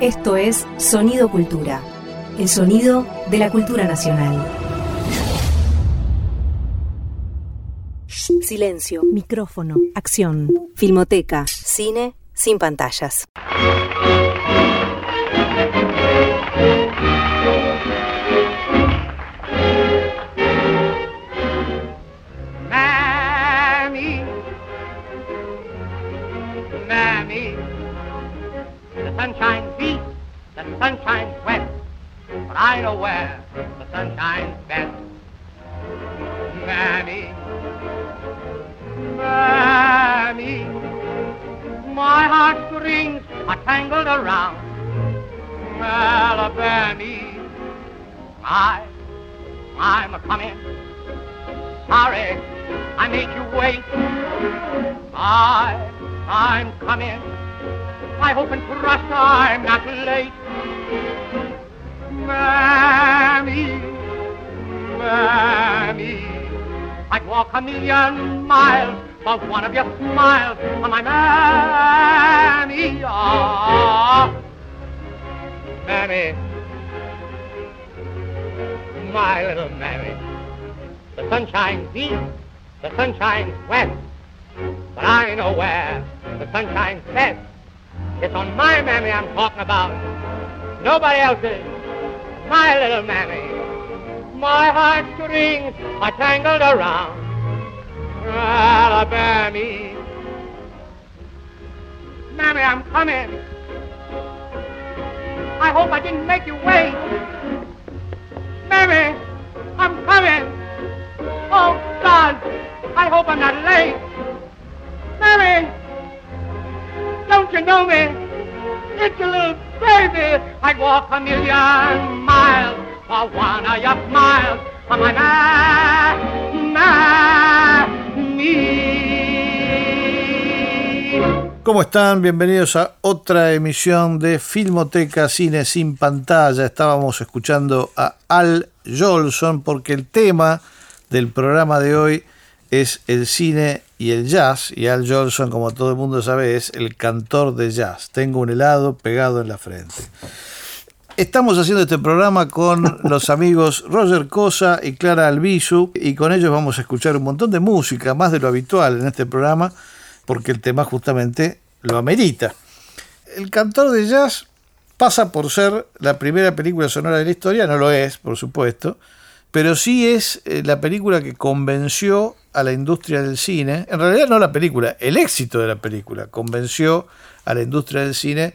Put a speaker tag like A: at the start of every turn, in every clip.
A: Esto es Sonido Cultura, el sonido de la cultura nacional. Silencio, micrófono, acción, filmoteca, cine sin pantallas.
B: The sun but I know where the sun shines best. Mammy, Mammy, my heartstrings are tangled around Alabama. I, I'm a coming. Sorry, I made you wait. I, I'm coming. I hope and trust I'm not late. Mammy, Mammy, I'd walk a million miles for one of your smiles on my Mammy. Ah, Mammy, my little Mammy. The sun shines east, the sun shines west, but I know where the sun shines best. It's on my mammy I'm talking about, nobody else's. My little mammy, my heartstrings are tangled around Alabama. Mammy, I'm coming. I hope I didn't make you wait. Mammy, I'm coming. Oh, God, I hope I'm not late. Mammy, don't you know me? It's your little baby. I'd walk a million miles for one of your smiles. On my.
C: ¿Cómo están? Bienvenidos a otra emisión de Filmoteca Cine sin pantalla. Estábamos escuchando a Al Jolson porque el tema del programa de hoy es el cine y el jazz. Y Al Jolson, como todo el mundo sabe, es el cantor de jazz. Tengo un helado pegado en la frente. Estamos haciendo este programa con los amigos Roger Cosa y Clara Albizu y con ellos vamos a escuchar un montón de música, más de lo habitual en este programa, porque el tema justamente lo amerita. El cantor de jazz pasa por ser la primera película sonora de la historia, no lo es, por supuesto, pero sí es eh, la película que convenció a la industria del cine, en realidad no la película, el éxito de la película convenció a la industria del cine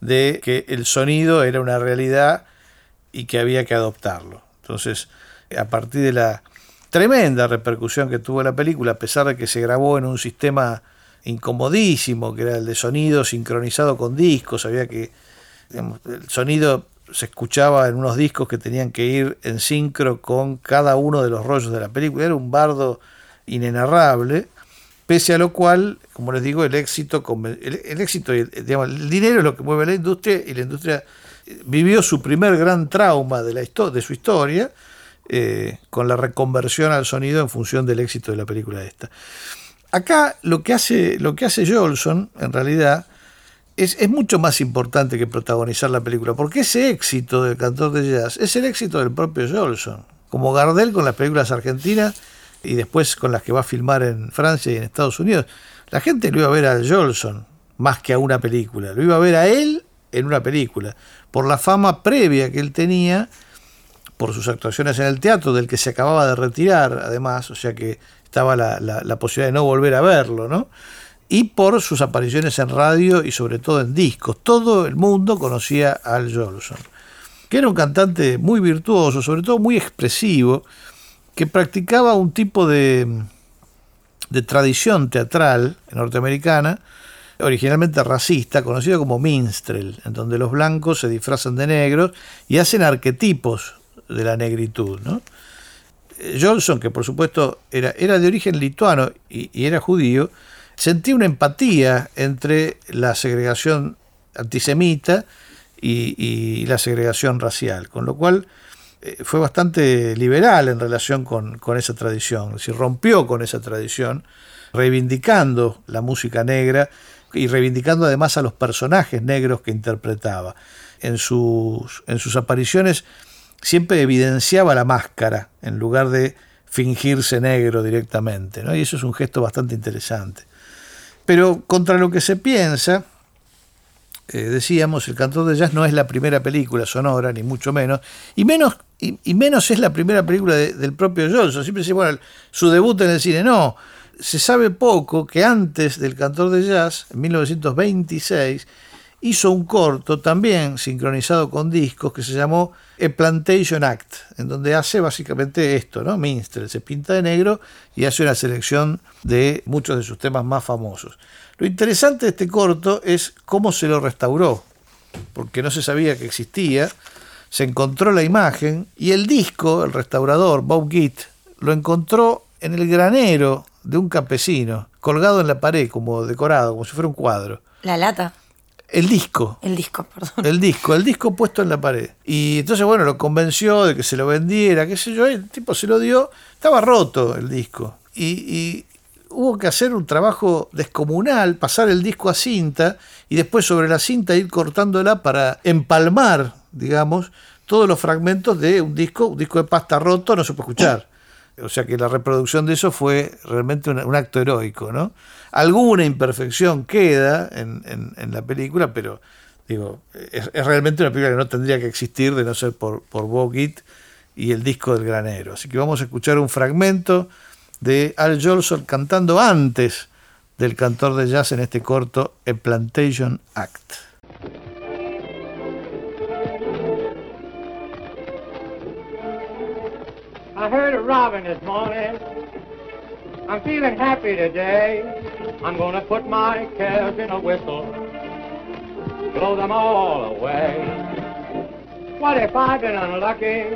C: de que el sonido era una realidad y que había que adoptarlo. Entonces, a partir de la tremenda repercusión que tuvo la película, a pesar de que se grabó en un sistema incomodísimo, que era el de sonido sincronizado con discos, había que digamos, el sonido se escuchaba en unos discos que tenían que ir en sincro con cada uno de los rollos de la película, era un bardo inenarrable pese a lo cual, como les digo, el éxito, el, el éxito, digamos, el dinero es lo que mueve la industria y la industria vivió su primer gran trauma de, la de su historia eh, con la reconversión al sonido en función del éxito de la película esta. Acá lo que hace, lo que hace Jolson, en realidad, es, es, mucho más importante que protagonizar la película, porque ese éxito del cantor de jazz es el éxito del propio Jolson. Como Gardel con las películas argentinas, y después con las que va a filmar en Francia y en Estados Unidos, la gente lo iba a ver a Jolson más que a una película, lo iba a ver a él en una película, por la fama previa que él tenía, por sus actuaciones en el teatro, del que se acababa de retirar además, o sea que estaba la, posibilidad de no volver a verlo, ¿no? Y por sus apariciones en radio y sobre todo en discos. Todo el mundo conocía a Al Jolson, que era un cantante muy virtuoso, sobre todo muy expresivo, que practicaba un tipo de, de tradición teatral norteamericana, originalmente racista, conocido como minstrel, en donde los blancos se disfrazan de negros y hacen arquetipos de la negritud. ¿no? Johnson, que por supuesto era, era de origen lituano y, y, era judío, sentía una empatía entre la segregación antisemita y, y la segregación racial, con lo cual fue bastante liberal en relación con, con esa tradición, decir, rompió con esa tradición, reivindicando la música negra y reivindicando además a los personajes negros que interpretaba. En sus, en sus apariciones siempre evidenciaba la máscara en lugar de fingirse negro directamente, ¿no? y eso es un gesto bastante interesante. Pero contra lo que se piensa, eh, decíamos, El cantor de jazz no es la primera película sonora, ni mucho menos, y menos, y, menos es la primera película del propio Johnson. Siempre se bueno, su debut en el cine, no. Se sabe poco que antes del cantor de jazz, en 1926, hizo un corto también sincronizado con discos que se llamó A Plantation Act, en donde hace básicamente esto, ¿no? Minstrel se pinta de negro y hace una selección de muchos de sus temas más famosos. Lo interesante de este corto es cómo se lo restauró, porque no se sabía que existía, se encontró la imagen y el disco, el restaurador Bob Gitt, lo encontró en el granero de un campesino, colgado en la pared como decorado, como si fuera un cuadro.
D: La lata.
C: El disco.
D: El disco, perdón.
C: El disco, el disco puesto en la pared. Y entonces, bueno, lo convenció de que se lo vendiera, qué sé yo, el tipo se lo dio, estaba roto el disco. Y, hubo que hacer un trabajo descomunal, pasar el disco a cinta y después sobre la cinta ir cortándola para empalmar, digamos, todos los fragmentos de un disco, un disco de pasta roto no se puede escuchar. O sea que la reproducción de eso fue realmente un, acto heroico, ¿no? Alguna imperfección queda en, la película, pero digo, es, realmente una película que no tendría que existir de no ser por, por Bogit y el disco del granero. Así que vamos a escuchar un fragmento de Al Jolson cantando antes del cantor de jazz en este corto, A Plantation Act.
B: I heard a robin this morning. I'm feeling happy today. I'm gonna put my cares in a whistle, blow them all away. What if I've been unlucky?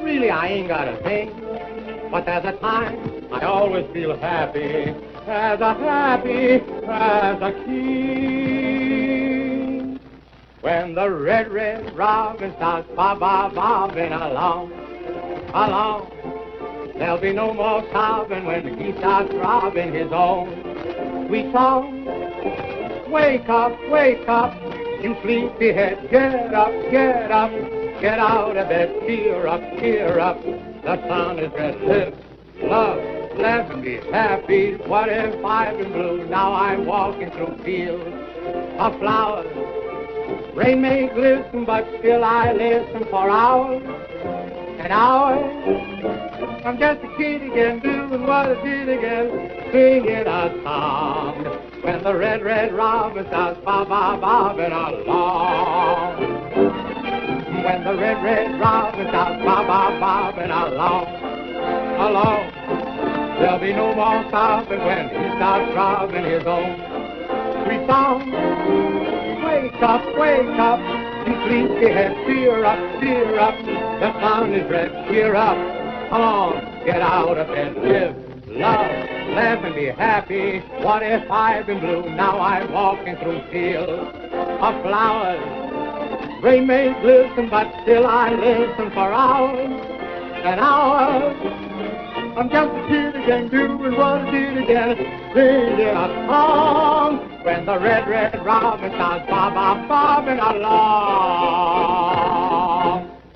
B: Really, I ain't got a thing. But there's a time I always feel happy, as a happy as a king. When the red, red robin starts bob, bob, bobbing along along. There'll be no more sobbing when he starts robbing his own sweet song. Wake up, wake up, you sleepyhead, get up, get up, get out of bed, cheer up, cheer up. The sun is red, live, love, let me be happy. What if I've been blue? Now I'm walking through fields of flowers. Rain may glisten, but still I listen for hours an hour. I'm just a kid again, doing what I did again, singing a song. When the red, red robin starts bob, bob, bobbing along. When the red, red robin starts bob, bob, bobbing along, along. There'll be no more stopping when he starts robbing his own sweet song. Wake up, wake up. You sleepyhead, cheer up, cheer up. The sun is red, cheer up. Come on, get out of bed, live, love, laugh and be happy. What if I've been blue? Now I'm walking through fields of flowers. Rain may glisten, but still I listen for hours and hours. I'm just a kid again, doing what I did again, singing a song. When the red, red robin starts bob, bob, bobbing along.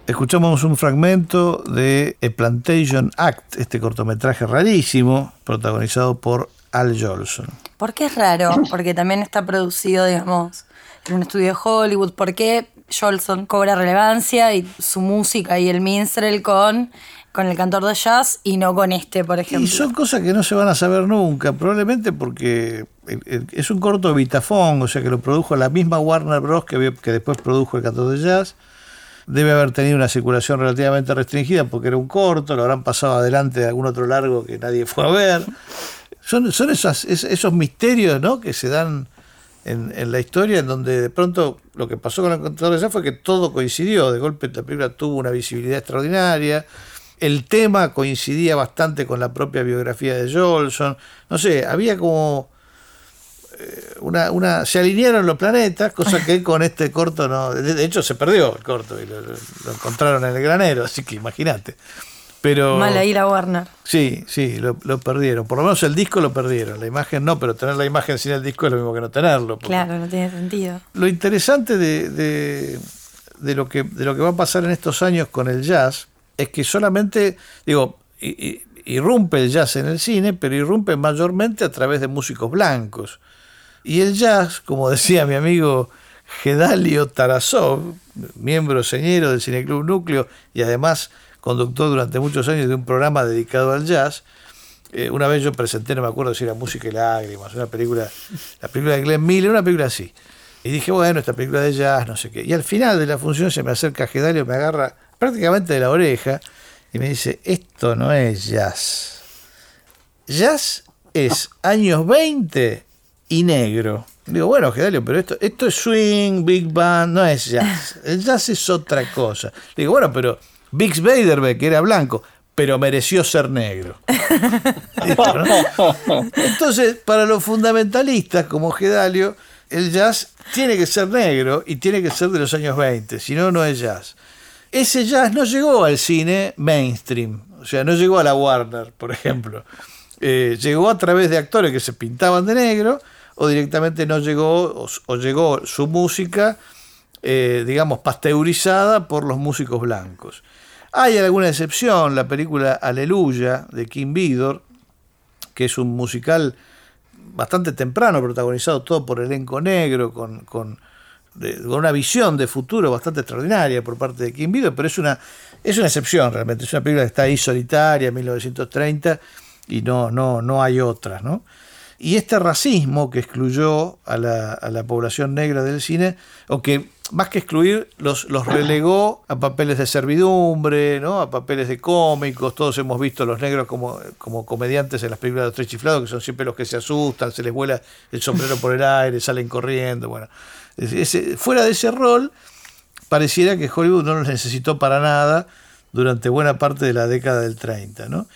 C: Escuchamos un fragmento de A Plantation Act, este cortometraje rarísimo, protagonizado por Al Jolson.
D: ¿Por qué es raro? Porque también está producido, digamos, en un estudio de Hollywood. ¿Por qué Jolson cobra relevancia y su música y el minstrel con con el cantor de jazz y no con este, por ejemplo.
C: Y son cosas que no se van a saber nunca, probablemente porque es un corto bitafón, o sea que lo produjo la misma Warner Bros. que, que después produjo el cantor de jazz. Debe haber tenido una circulación relativamente restringida porque era un corto, lo habrán pasado adelante de algún otro largo que nadie fue a ver. Son, son esas, esos misterios ¿no? que se dan en, en, la historia, en donde de pronto lo que pasó con el cantor de fue que todo coincidió. De golpe la película tuvo una visibilidad extraordinaria el tema coincidía bastante con la propia biografía de Jolson. No sé, había como una, una, se alinearon los planetas, cosa que con este corto no. De, hecho, se perdió el corto y lo, encontraron en el granero, así que imagínate. Pero,
D: Mal ahí la Warner.
C: Sí, sí, lo, lo perdieron. Por lo menos el disco lo perdieron. La imagen no, pero tener la imagen sin el disco es lo mismo que no tenerlo.
D: Claro, no tiene sentido.
C: Lo interesante de, de- de lo que, de lo que va a pasar en estos años con el jazz es que solamente, digo, irrumpe el jazz en el cine, pero irrumpe mayormente a través de músicos blancos. Y el jazz, como decía mi amigo Gedalio Tarasov, miembro señero del Cineclub Núcleo y además conductor durante muchos años de un programa dedicado al jazz, eh, una vez yo presenté, no me acuerdo si era Música y Lágrimas, una película, la película de Glenn Miller, una película así. Y dije, bueno, esta película de jazz, no sé qué. Y al final de la función se me acerca Gedalio, me agarra prácticamente de la oreja y me dice, esto no es jazz. Jazz es años 20 y negro. Digo, bueno, Gedalio, pero esto, esto es swing, big band, no es jazz. El jazz es otra cosa. Digo, bueno, pero Bix Beiderbecke era blanco, pero mereció ser negro. Entonces, para los fundamentalistas como Gedalio, el jazz tiene que ser negro y tiene que ser de los años 20, si no, no es jazz. Ese jazz no llegó al cine mainstream, o sea, no llegó a la Warner, por ejemplo. Eh, llegó a través de actores que se pintaban de negro o directamente no llegó o, llegó su música, eh, digamos, pasteurizada por los músicos blancos. Hay alguna excepción, la película Aleluya de Kim Vidor, que es un musical bastante temprano, protagonizado todo por elenco negro, con, con, con una visión de futuro bastante extraordinaria por parte de Kim Vidor, pero es una, es una excepción realmente, es una película que está ahí solitaria, en 1930, y no, no, no hay otras, ¿no? Y este racismo que excluyó a la, a la población negra del cine, o que más que excluir, los, los relegó a papeles de servidumbre, ¿no? a papeles de cómicos. Todos hemos visto a los negros como, como comediantes en las películas de los tres chiflados, que son siempre los que se asustan, se les vuela el sombrero por el aire, salen corriendo. Bueno, Ese- fuera de ese rol, pareciera que Hollywood no los necesitó para nada durante buena parte de la década del 30, ¿no?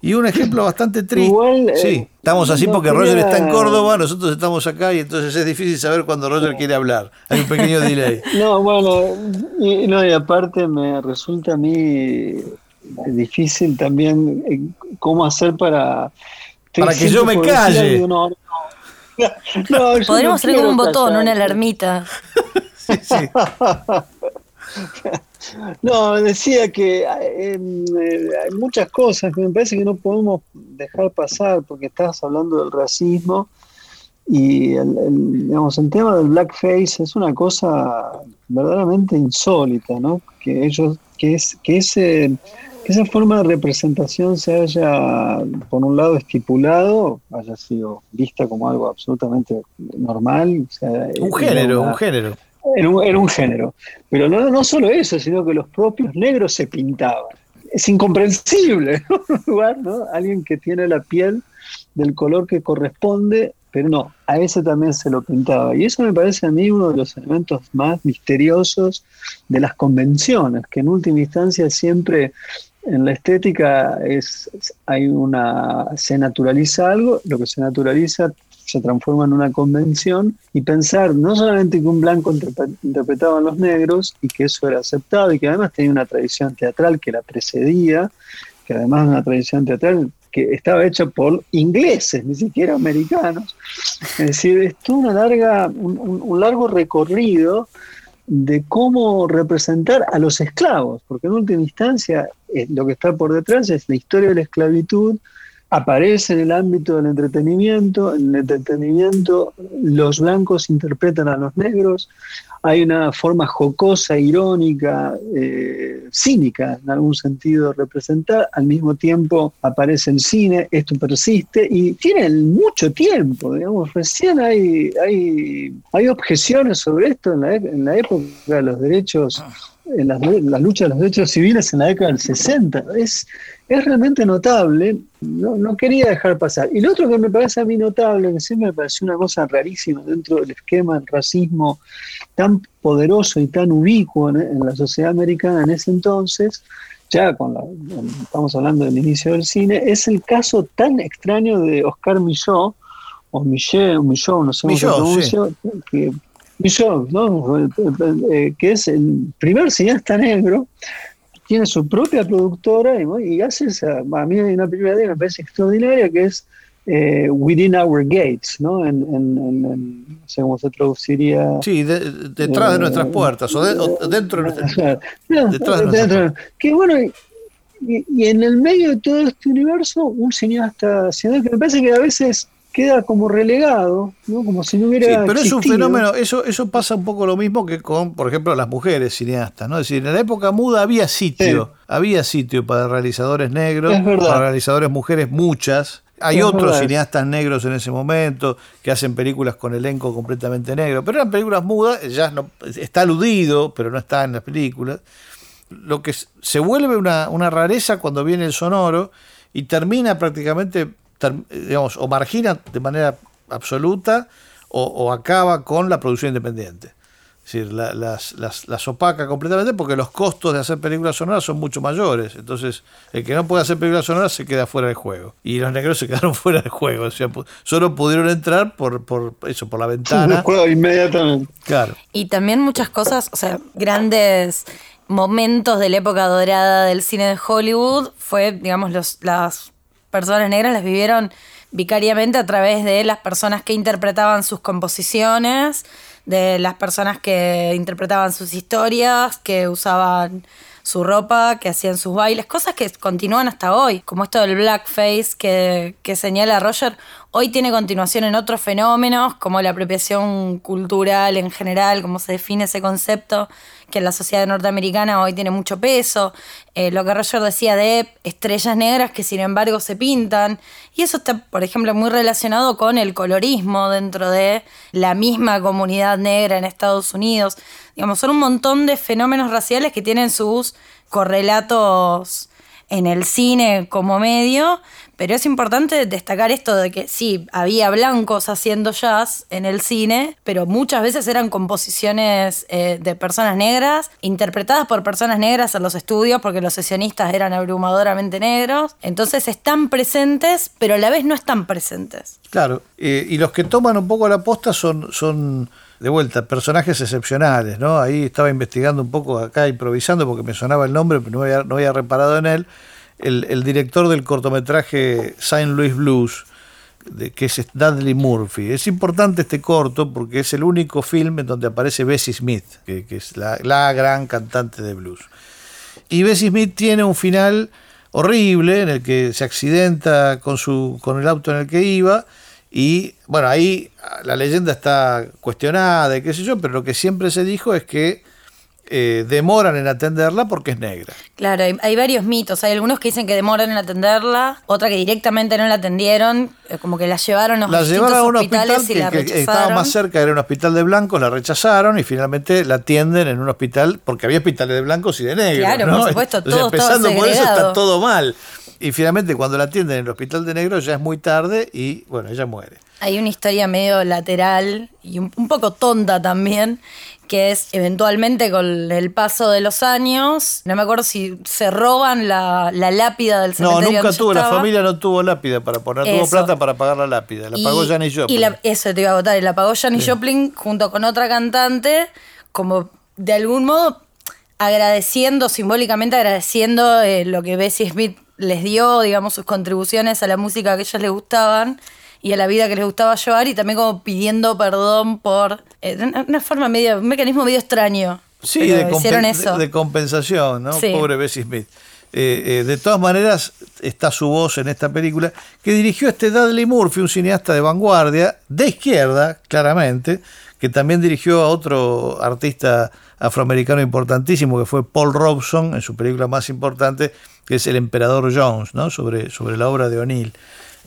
C: Y un ejemplo bastante triste.
E: Igual, eh,
C: sí, estamos así
E: no
C: porque
E: quería-
C: Roger está en Córdoba, nosotros estamos acá y entonces es difícil saber cuándo Roger quiere hablar. Hay un pequeño delay.
E: No, bueno, y, no, y aparte me resulta a mí difícil también eh, cómo hacer para...
C: Para que yo me calle.
E: algo, no, no. No, yo
D: Podríamos
E: no
D: tener como un botón,
E: callar.
D: una alarmita.
C: Sí, sí.
E: No, decía que eh, em, eh, hay muchas cosas que me parece que no podemos dejar pasar porque estás hablando del racismo y el, el, digamos, el tema del blackface es una cosa verdaderamente insólita, ¿no? Que ellos, que es, que ese, que esa forma de representación se haya, por un lado, estipulado, haya sido vista como algo absolutamente normal. o sea,
C: Un género,
E: una-
C: un género.
E: Era un, género. Pero no, no solo eso, sino que los propios negros se pintaban. Es incomprensible, ¿no? Un lugar, ¿no? Alguien que tiene la piel del color que corresponde, pero no, a ese también se lo pintaba. Y eso me parece a mí uno de los elementos más misteriosos de las convenciones, que en última instancia siempre en la estética es, hay una, se naturaliza algo, lo que se naturaliza se transforma en una convención y pensar no solamente que un blanco interpre- interpretaba a los negros y que eso era aceptado y que además tenía una tradición teatral que la precedía, que además una tradición teatral que estaba hecha por ingleses, ni siquiera americanos. Es decir, es toda una larga, un largo recorrido de cómo representar a los esclavos, porque en última instancia eh, lo que está por detrás es la historia de la esclavitud, aparece en el ámbito del entretenimiento, en el entretenimiento los blancos interpretan a los negros, hay una forma jocosa, irónica, eh, cínica en algún sentido de representar, al mismo tiempo aparece en cine, esto persiste y tiene mucho tiempo, digamos, recién hay, hay, hay objeciones sobre esto en la, en la época de los derechos, en las, las luchas de los derechos civiles en la década del 60, es, es realmente notable, no, no quería dejar pasar. Y lo otro que me parece a mí notable, que siempre me pareció una cosa rarísima dentro del esquema del racismo tan poderoso y tan ubicuo en, en la sociedad americana en ese entonces, ya con la, estamos hablando del inicio del cine, es el caso tan extraño de Oscar Millot, o Millet, Millot, no sé cómo se que, Millot, ¿no? Eh, que es el primer cineasta negro tiene su propia productora y, hace esa, a mí hay una película de que me parece extraordinaria que es eh, Within Our Gates, ¿no? En, no sé cómo se traduciría.
C: Sí, detrás de eh, nuestras puertas, o, dentro de nuestras
E: puertas. Que bueno, y, en el medio de todo este universo, un cineasta, cineasta que me parece que a veces queda como relegado, ¿no? Como si no hubiera. Sí,
C: pero es un fenómeno, eso, eso pasa un poco lo mismo que con, por ejemplo, las mujeres cineastas, ¿no? Es decir, en la época muda había sitio, había sitio para realizadores negros, para realizadores mujeres, muchas. Hay otros cineastas negros en ese momento que hacen películas con elenco completamente negro, pero eran películas mudas, ya no, está aludido, pero no está en las películas. Lo que se vuelve una, una rareza cuando viene el sonoro y termina prácticamente digamos, o margina de manera absoluta o, acaba con la producción independiente. Es decir, las, las, opaca completamente porque los costos de hacer películas sonoras son mucho mayores. Entonces, el que no puede hacer películas sonoras se queda fuera del juego. Y los negros se quedaron fuera del juego. O sea, solo pudieron entrar por, por eso, por la ventana.
E: juego inmediatamente.
C: Claro.
D: Y también muchas cosas, o sea, grandes momentos de la época dorada del cine de Hollywood fue, digamos, los, las personas negras las vivieron vicariamente a través de las personas que interpretaban sus composiciones, de las personas que interpretaban sus historias, que usaban su ropa, que hacían sus bailes, cosas que continúan hasta hoy, como esto del blackface que, que señala Roger, hoy tiene continuación en otros fenómenos, como la apropiación cultural en general, como se define ese concepto, que en la sociedad norteamericana hoy tiene mucho peso, eh, lo que Roger decía de estrellas negras que sin embargo se pintan, y eso está, por ejemplo, muy relacionado con el colorismo dentro de la misma comunidad negra en Estados Unidos. Digamos, son un montón de fenómenos raciales que tienen sus correlatos en el cine como medio, pero es importante destacar esto de que sí, había blancos haciendo jazz en el cine, pero muchas veces eran composiciones eh, de personas negras, interpretadas por personas negras en los estudios, porque los sesionistas eran abrumadoramente negros. Entonces están presentes, pero a la vez no están presentes.
C: Claro, eh, y los que toman un poco la posta son... son de vuelta, personajes excepcionales, ¿no? Ahí estaba investigando un poco acá, improvisando, porque me sonaba el nombre, pero no había, no había reparado en él. El, director del cortometraje Saint Louis Blues, que es Dudley Murphy. Es importante este corto porque es el único film en donde aparece Bessie Smith, que, es la, la, gran cantante de blues. Y Bessie Smith tiene un final horrible en el que se accidenta con, su, con el auto en el que iba y bueno, ahí la leyenda está cuestionada y qué sé yo, pero lo que siempre se dijo es que eh, demoran en atenderla porque es negra.
D: Claro, hay, varios mitos. Hay algunos que dicen que demoran en atenderla, otra que directamente no la atendieron, eh, como que la llevaron a
C: la llevaron a un hospital que, estaba más cerca, era un hospital de blancos, la rechazaron y finalmente la atienden en un hospital, porque había hospitales de blancos y de negros.
D: Claro, por supuesto, todo
C: empezando por eso está todo mal. Y finalmente cuando la atienden en el hospital de negros ya es muy tarde y bueno, ella muere.
D: Hay una historia medio lateral y un, poco tonta también, que es eventualmente con el paso de los años, no me acuerdo si se roban la, lápida del cementerio.
C: No, nunca tuvo, la familia no tuvo lápida para poner, tuvo plata para pagar la lápida, la pagó Janis Joplin.
D: Y eso te iba a votar, y la pagó Janis Joplin junto con otra cantante, como de algún modo agradeciendo, simbólicamente agradeciendo eh, lo que Bessie Smith les dio, digamos, sus contribuciones a la música que a ellas les gustaban y a la vida que les gustaba llevar y también como pidiendo perdón por eh, una forma medio, un mecanismo medio extraño.
C: Sí, de, eso. de, compensación, ¿no? Pobre Bessie Smith. Eh, eh, de todas maneras, está su voz en esta película, que dirigió este Dudley Murphy, un cineasta de vanguardia, de izquierda, claramente, que también dirigió a otro artista afroamericano importantísimo, que fue Paul Robson, en su película más importante, que es El Emperador Jones, ¿no? sobre, sobre la obra de O'Neill.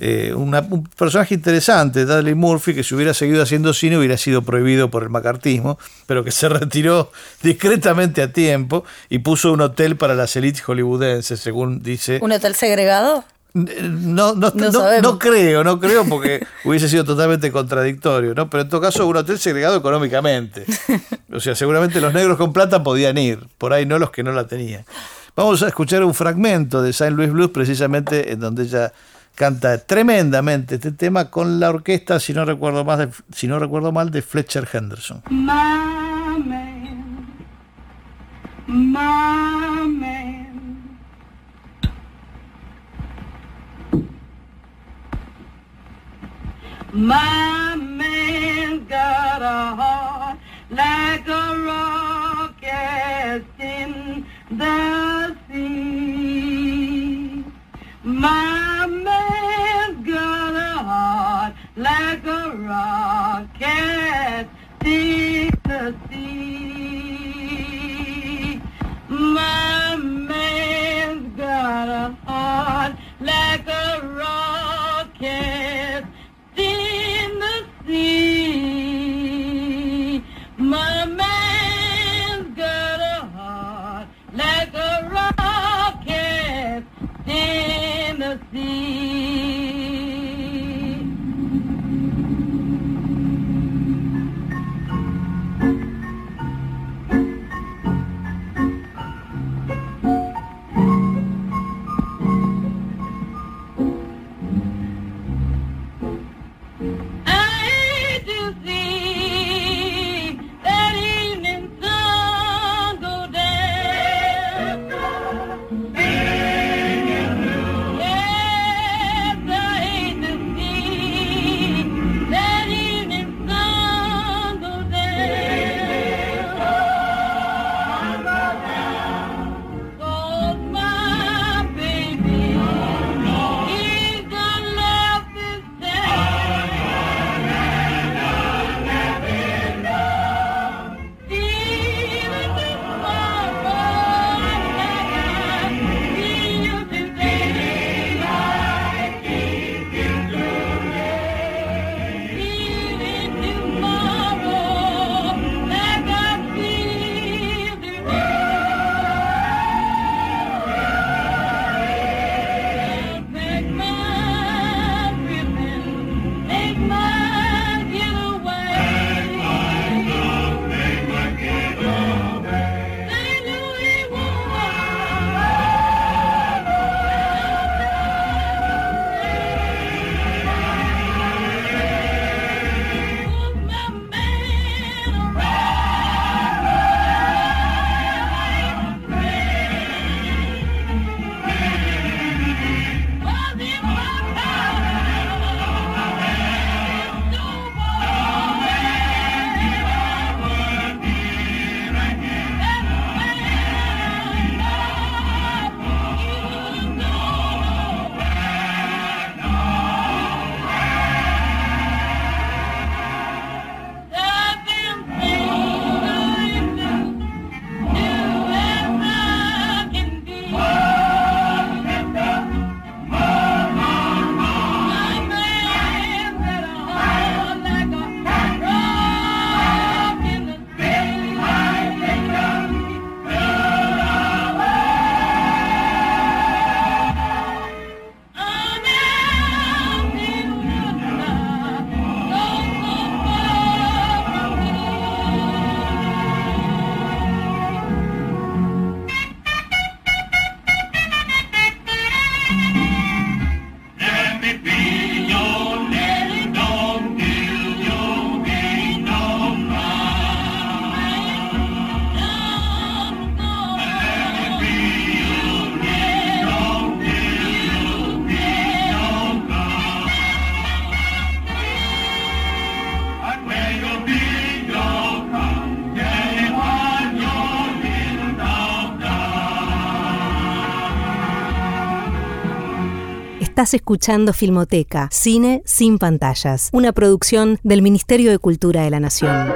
C: Eh, un personaje interesante, Dudley Murphy, que si hubiera seguido haciendo cine hubiera sido prohibido por el macartismo, pero que se retiró discretamente a tiempo y puso un hotel para las élites hollywoodenses, según dice.
D: ¿Un hotel segregado?
C: No, no, no, creo, no creo porque hubiese sido totalmente contradictorio, ¿no? Pero en todo caso, un hotel segregado económicamente. O sea, seguramente los negros con plata podían ir, por ahí no los que no la tenían. Vamos a escuchar un fragmento de Saint Louis Blues, precisamente en donde ella canta tremendamente este tema con la orquesta, si no recuerdo, más si no recuerdo mal, de Fletcher Henderson.
F: My man, my man. My man's got a heart like a rock cast in the sea. My man's got a heart like a rock cast in the sea. My
A: Escuchando Filmoteca, cine sin pantallas, una producción del Ministerio de Cultura de la Nación.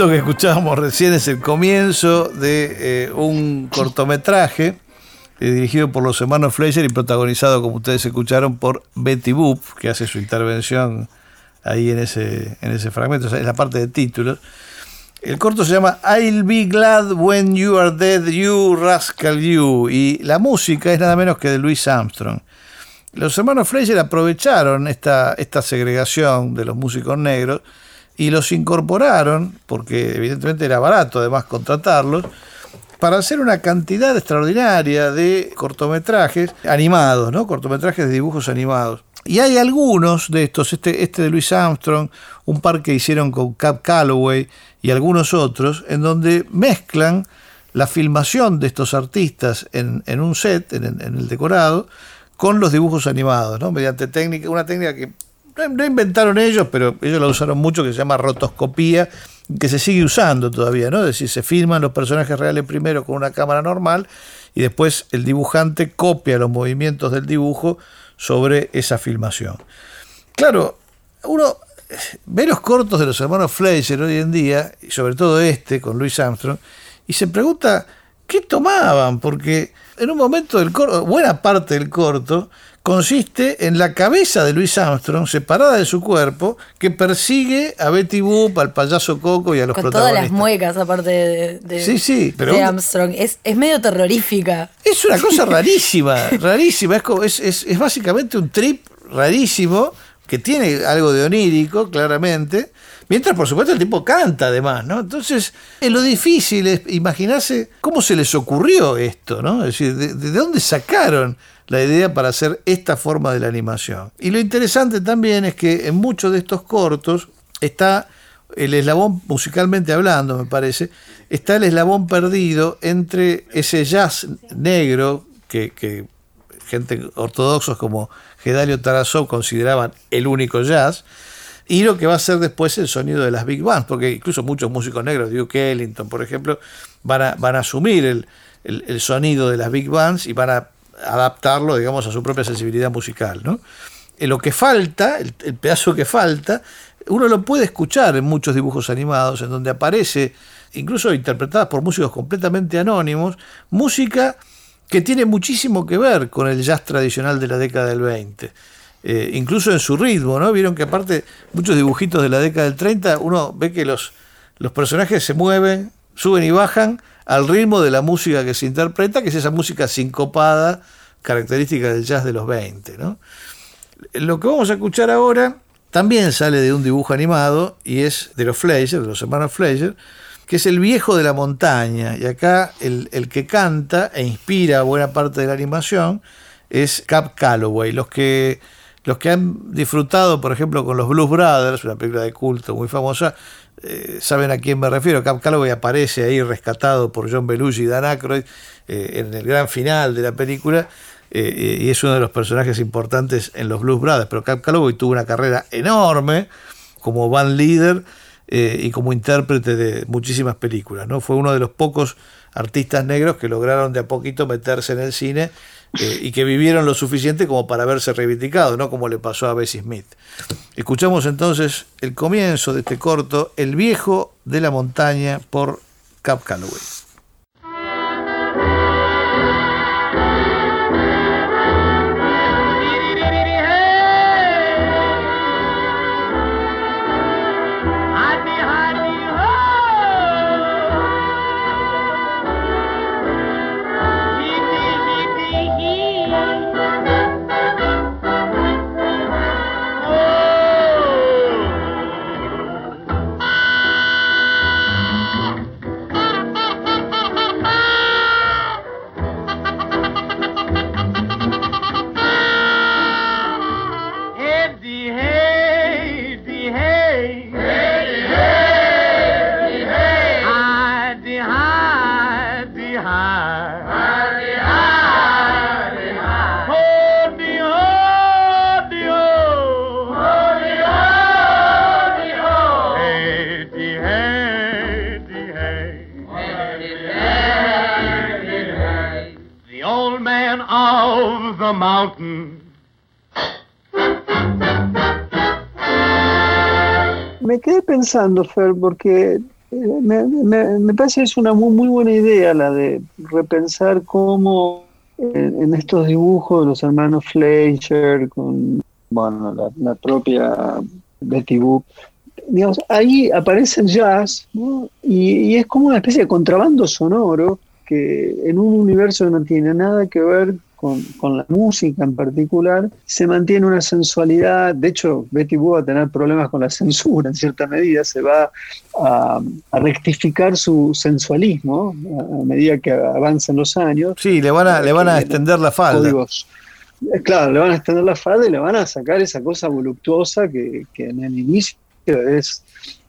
C: Esto que escuchábamos recién es el comienzo de eh, un cortometraje eh, dirigido por los hermanos Fleischer y protagonizado, como ustedes escucharon, por Betty Boop, que hace su intervención ahí en ese, en ese fragmento, o es la parte de títulos. El corto se llama I'll be glad when you are dead, you rascal you. Y la música es nada menos que de Louis Armstrong. Los hermanos Fleischer aprovecharon esta, esta segregación de los músicos negros y los incorporaron, porque evidentemente era barato además contratarlos, para hacer una cantidad extraordinaria de cortometrajes animados, ¿no? Cortometrajes de dibujos animados. Y hay algunos de estos, este, este de Louis Armstrong, un par que hicieron con Cap Calloway y algunos otros, en donde mezclan la filmación de estos artistas en, un set, en, el decorado, con los dibujos animados, ¿no? mediante una técnica que no, inventaron ellos, pero ellos la usaron mucho, que se llama rotoscopía, que se sigue usando todavía, ¿no? Es decir, se filman los personajes reales primero con una cámara normal y después el dibujante copia los movimientos del dibujo sobre esa filmación. Claro, uno ve los cortos de los hermanos Fleischer hoy en día, y sobre todo este con Louis Armstrong, y se pregunta qué tomaban, porque en un momento del corto, buena parte del corto, consiste en la cabeza de Louis Armstrong separada de su cuerpo que persigue a Betty Boop, al payaso Coco y a los
D: Con todas
C: protagonistas.
D: las muecas aparte de, de-
C: Sí, sí, pero-
D: de Armstrong. Es, es medio terrorífica.
C: Es una cosa rarísima, rarísima. Es, es- es básicamente un trip rarísimo que tiene algo de onírico, claramente. Mientras, por supuesto, el tipo canta además, ¿no? Entonces, eh, lo difícil es imaginarse cómo se les ocurrió esto, ¿no? Es decir, de, de dónde sacaron la idea para hacer esta forma de la animación. Y lo interesante también es que en muchos de estos cortos está el eslabón, musicalmente hablando, me parece, está el eslabón perdido entre ese jazz negro que, que gente ortodoxos como Gedalio Tarasov consideraban el único jazz, y lo que va a ser después el sonido de las big bands, porque incluso muchos músicos negros, Duke Ellington, por ejemplo, van a, van a asumir el, el- sonido de las big bands y van a adaptarlo, digamos, a su propia sensibilidad musical, ¿no? Eh, Lo que falta, el, el pedazo que falta, uno lo puede escuchar en muchos dibujos animados, en donde aparece, incluso interpretadas por músicos completamente anónimos, música que tiene muchísimo que ver con el jazz tradicional de la década del 20. Eh, incluso en su ritmo, ¿no? Vieron que aparte muchos dibujitos de la década del 30, uno ve que los, los personajes se mueven, suben y bajan al ritmo de la música que se interpreta, que es esa música sincopada, característica del jazz de los 20, ¿no? Lo que vamos a escuchar ahora también sale de un dibujo animado y es de los Fleischer, de los hermanos Fleischer, que es El viejo de la montaña. Y acá el, el que canta e inspira buena parte de la animación es Cap Calloway. Los que, los que han disfrutado, por ejemplo, con los Blues Brothers, una película de culto muy famosa, eh, saben a quién me refiero. Cap Calloway aparece ahí rescatado por John Belushi y Dan Aykroyd eh, en el gran final de la película eh, y es uno de los personajes importantes en los Blues Brothers. Pero Cap Calloway tuvo una carrera enorme como band leader eh, y como intérprete de muchísimas películas. ¿no? Fue uno de los pocos artistas negros que lograron de a poquito meterse en el cine eh, y que vivieron lo suficiente como para verse reivindicados, no como le pasó a Bessie Smith. Escuchamos entonces el comienzo de este corto, El viejo de la montaña por Cap Calloway.
G: Mountain.
E: Me quedé pensando, Fer, porque me, me- parece que es una muy, buena idea la de repensar cómo en, en estos dibujos de los hermanos Fleischer, con bueno, la, propia Betty Boop, digamos, ahí aparece el jazz y es como una especie de contrabando sonoro que en un universo que no tiene nada que ver con, con la música en particular, se mantiene una sensualidad. De hecho, Betty Boop va a tener problemas con la censura en cierta medida, se va a, a rectificar su sensualismo a, a medida que avancen los años.
C: Sí, le van a, le van a extender la falda.
E: Códigos. Eh, Claro, le van a extender la falda y le van a sacar esa cosa voluptuosa que, que en el inicio es,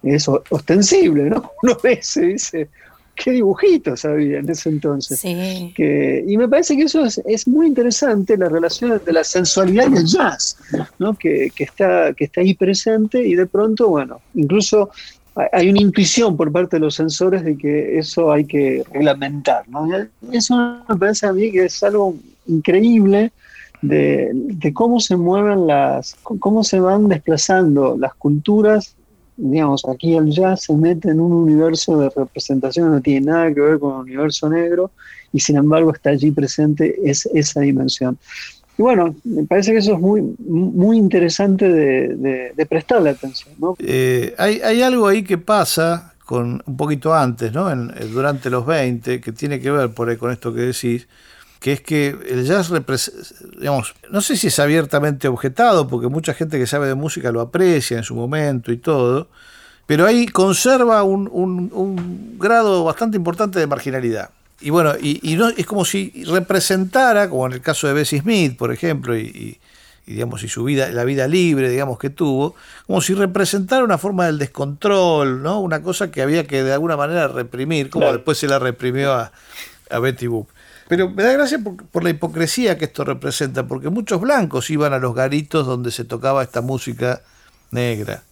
E: es ostensible, ¿no? Uno ve ese y dice, qué dibujitos había en ese entonces.
D: Sí.
E: Que, y me parece que eso es, es muy interesante, la relación entre la sensualidad y el jazz, ¿no? que, que está, que está ahí presente y de pronto, bueno, incluso hay- una intuición por parte de los sensores de que eso hay que reglamentar. ¿no? Y eso me parece a mí que es algo increíble de, de cómo se mueven las, cómo se van desplazando las culturas digamos, aquí el jazz se mete en un universo de representación no tiene nada que ver con el universo negro y sin embargo está allí presente es, esa dimensión. Y bueno, me parece que eso es muy, muy interesante de, prestarle atención.
C: Eh, hay, algo ahí que pasa con un poquito antes, ¿no? Eh, durante los 20, que tiene que ver con esto que decís, que es que el jazz, digamos, no sé si es abiertamente objetado, porque mucha gente que sabe de música lo aprecia en su momento y todo, pero ahí conserva un, un- un grado bastante importante de marginalidad. Y bueno, y, y no, es como si representara, como en el caso de Bessie Smith, por ejemplo, y, y- y, digamos, y su vida, la vida libre, digamos, que tuvo, como si representara una forma del descontrol, ¿no? Una cosa que había que de alguna manera reprimir, como
E: Claro.
C: después se la reprimió a, a Betty Boop. Pero me da gracia por, por la hipocresía que esto representa, porque muchos blancos iban a los garitos donde se tocaba esta música negra.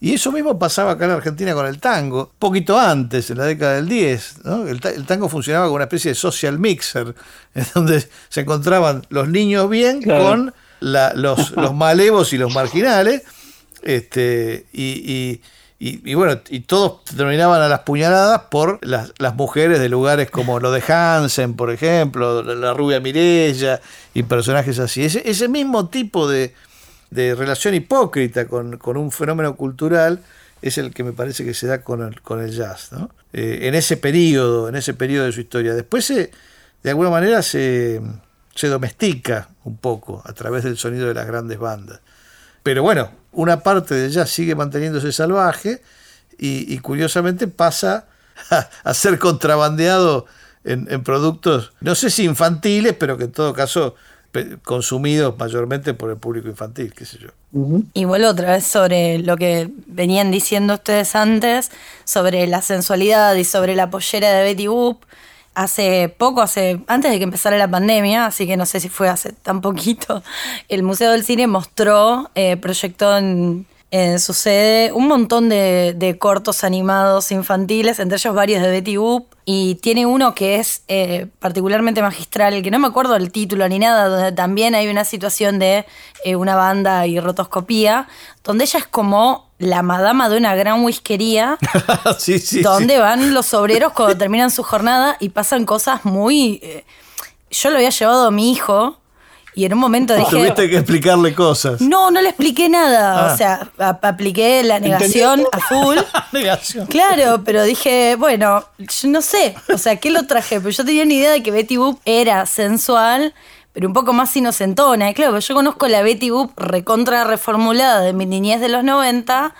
C: Y eso mismo pasaba acá en Argentina con el tango, poquito antes, en la década del 10. ¿no? El, ta- el tango funcionaba como una especie de social mixer, en donde se encontraban los niños bien
E: Claro.
C: con la- los, los malevos y los marginales. Este, y, y- y- bueno, y todos terminaban a las puñaladas por las, mujeres de lugares como lo de Hansen, por ejemplo, la, la rubia Mirella y personajes así. Ese, ese mismo tipo de, de relación hipócrita con, con un fenómeno cultural es el que me parece que se da con el, con el jazz, ¿no? Eh, en ese periodo, en ese periodo de su historia. Después se, de alguna manera se, se domestica un poco a través del sonido de las grandes bandas. Pero bueno, una parte del jazz sigue manteniéndose salvaje y, y curiosamente pasa a, a ser contrabandeado en, en productos, no sé si infantiles, pero que en todo caso consumidos mayormente por el público infantil, qué sé yo.
D: Y vuelvo otra vez sobre lo que venían diciendo ustedes antes, sobre la sensualidad y sobre la pollera de Betty Boop. Hace poco, hace antes de que empezara la pandemia, así que no sé si fue hace tan poquito, el Museo del Cine mostró, eh, proyectó en, en su sede un montón de, de cortos animados infantiles, entre ellos varios de Betty Boop, y tiene uno que es eh, particularmente magistral, que no me acuerdo el título ni nada, donde también hay una situación de eh, una banda y rotoscopía, donde ella es como la madama de una gran whiskería,
C: sí, sí,
D: donde
C: sí.
D: van los obreros cuando terminan su jornada y pasan cosas muy... eh, yo lo había llevado a mi hijo y en un momento dije...
C: Tuviste que explicarle cosas.
D: No, no le expliqué nada.
C: Ah.
D: O sea, a- apliqué la negación a full.
C: Negación.
D: Claro, pero dije, bueno, yo no sé, o sea, ¿qué lo traje? Pero yo tenía una idea de que Betty Boop era sensual, pero un poco más inocentona. Y claro, yo conozco la Betty Boop recontra reformulada de mi niñez de los 90,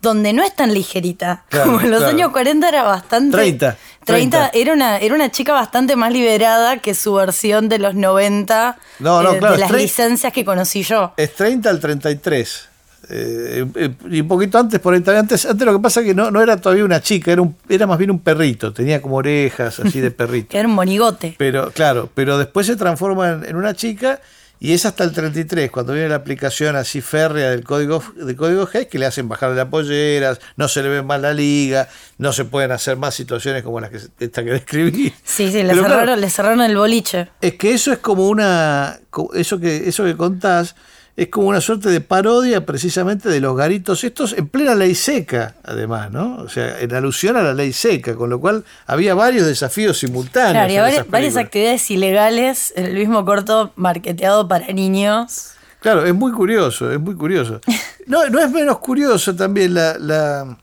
D: donde no es tan ligerita.
C: Claro,
D: Como en los
C: claro.
D: años 40 era bastante...
C: 30,
D: 30,
C: 30.
D: Era, una, era una chica bastante más liberada que su versión de los 90
C: No, no,
D: eh,
C: claro,
D: de las licencias que conocí yo.
C: Es 30 al 33. Eh, eh, y un poquito antes, por ahí. Antes, antes lo que pasa es que no, no era todavía una chica, era, un, era más bien un perrito. Tenía como orejas así de perrito.
D: Era un monigote.
C: Pero, claro, pero después se transforma en, en una chica y es hasta el 33, cuando viene la aplicación así férrea del código de código G, que le hacen bajar las polleras, no se le ve más la liga, no se pueden hacer más situaciones como las que esta que describí.
D: Sí, sí, le cerraron,
C: claro,
D: le cerraron el boliche.
C: es que eso es como una. Eso que, eso que contás es como una suerte de parodia precisamente de los garitos estos en plena ley seca, además, ¿no? O sea, en alusión a la ley seca, con lo cual había varios desafíos simultáneos.
D: Claro, y
C: en
D: varias, actividades ilegales en el mismo corto marketeado para niños.
C: Claro, es muy curioso, es muy curioso. No, no es menos curioso también la, la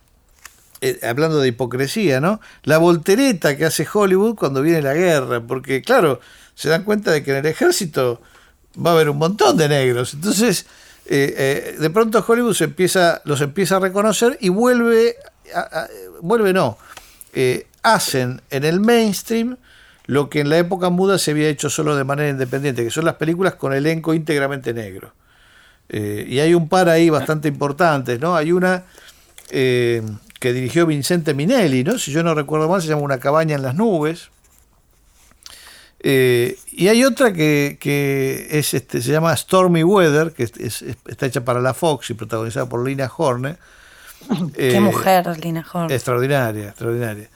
C: eh, hablando de hipocresía, ¿no? La voltereta que hace Hollywood cuando viene la guerra, porque claro, se dan cuenta de que en el ejército va a haber un montón de negros. Entonces, eh, eh, de pronto Hollywood los empieza a reconocer y vuelve, vuelve no, eh, hacen en el mainstream lo que en la época muda se había hecho solo de manera independiente, que son las películas con elenco íntegramente negro. Y hay un par ahí bastante importantes, ¿no? Hay una que dirigió Vincente Minelli, ¿no? Si yo no recuerdo mal, se llama Una cabaña en las nubes. Eh, y hay otra que, que es este, se llama Stormy Weather, que es- es- está hecha para la Fox y protagonizada por Lina Horne.
D: Qué
C: Eh,
D: mujer, Lina Horne.
C: Extraordinaria, extraordinaria.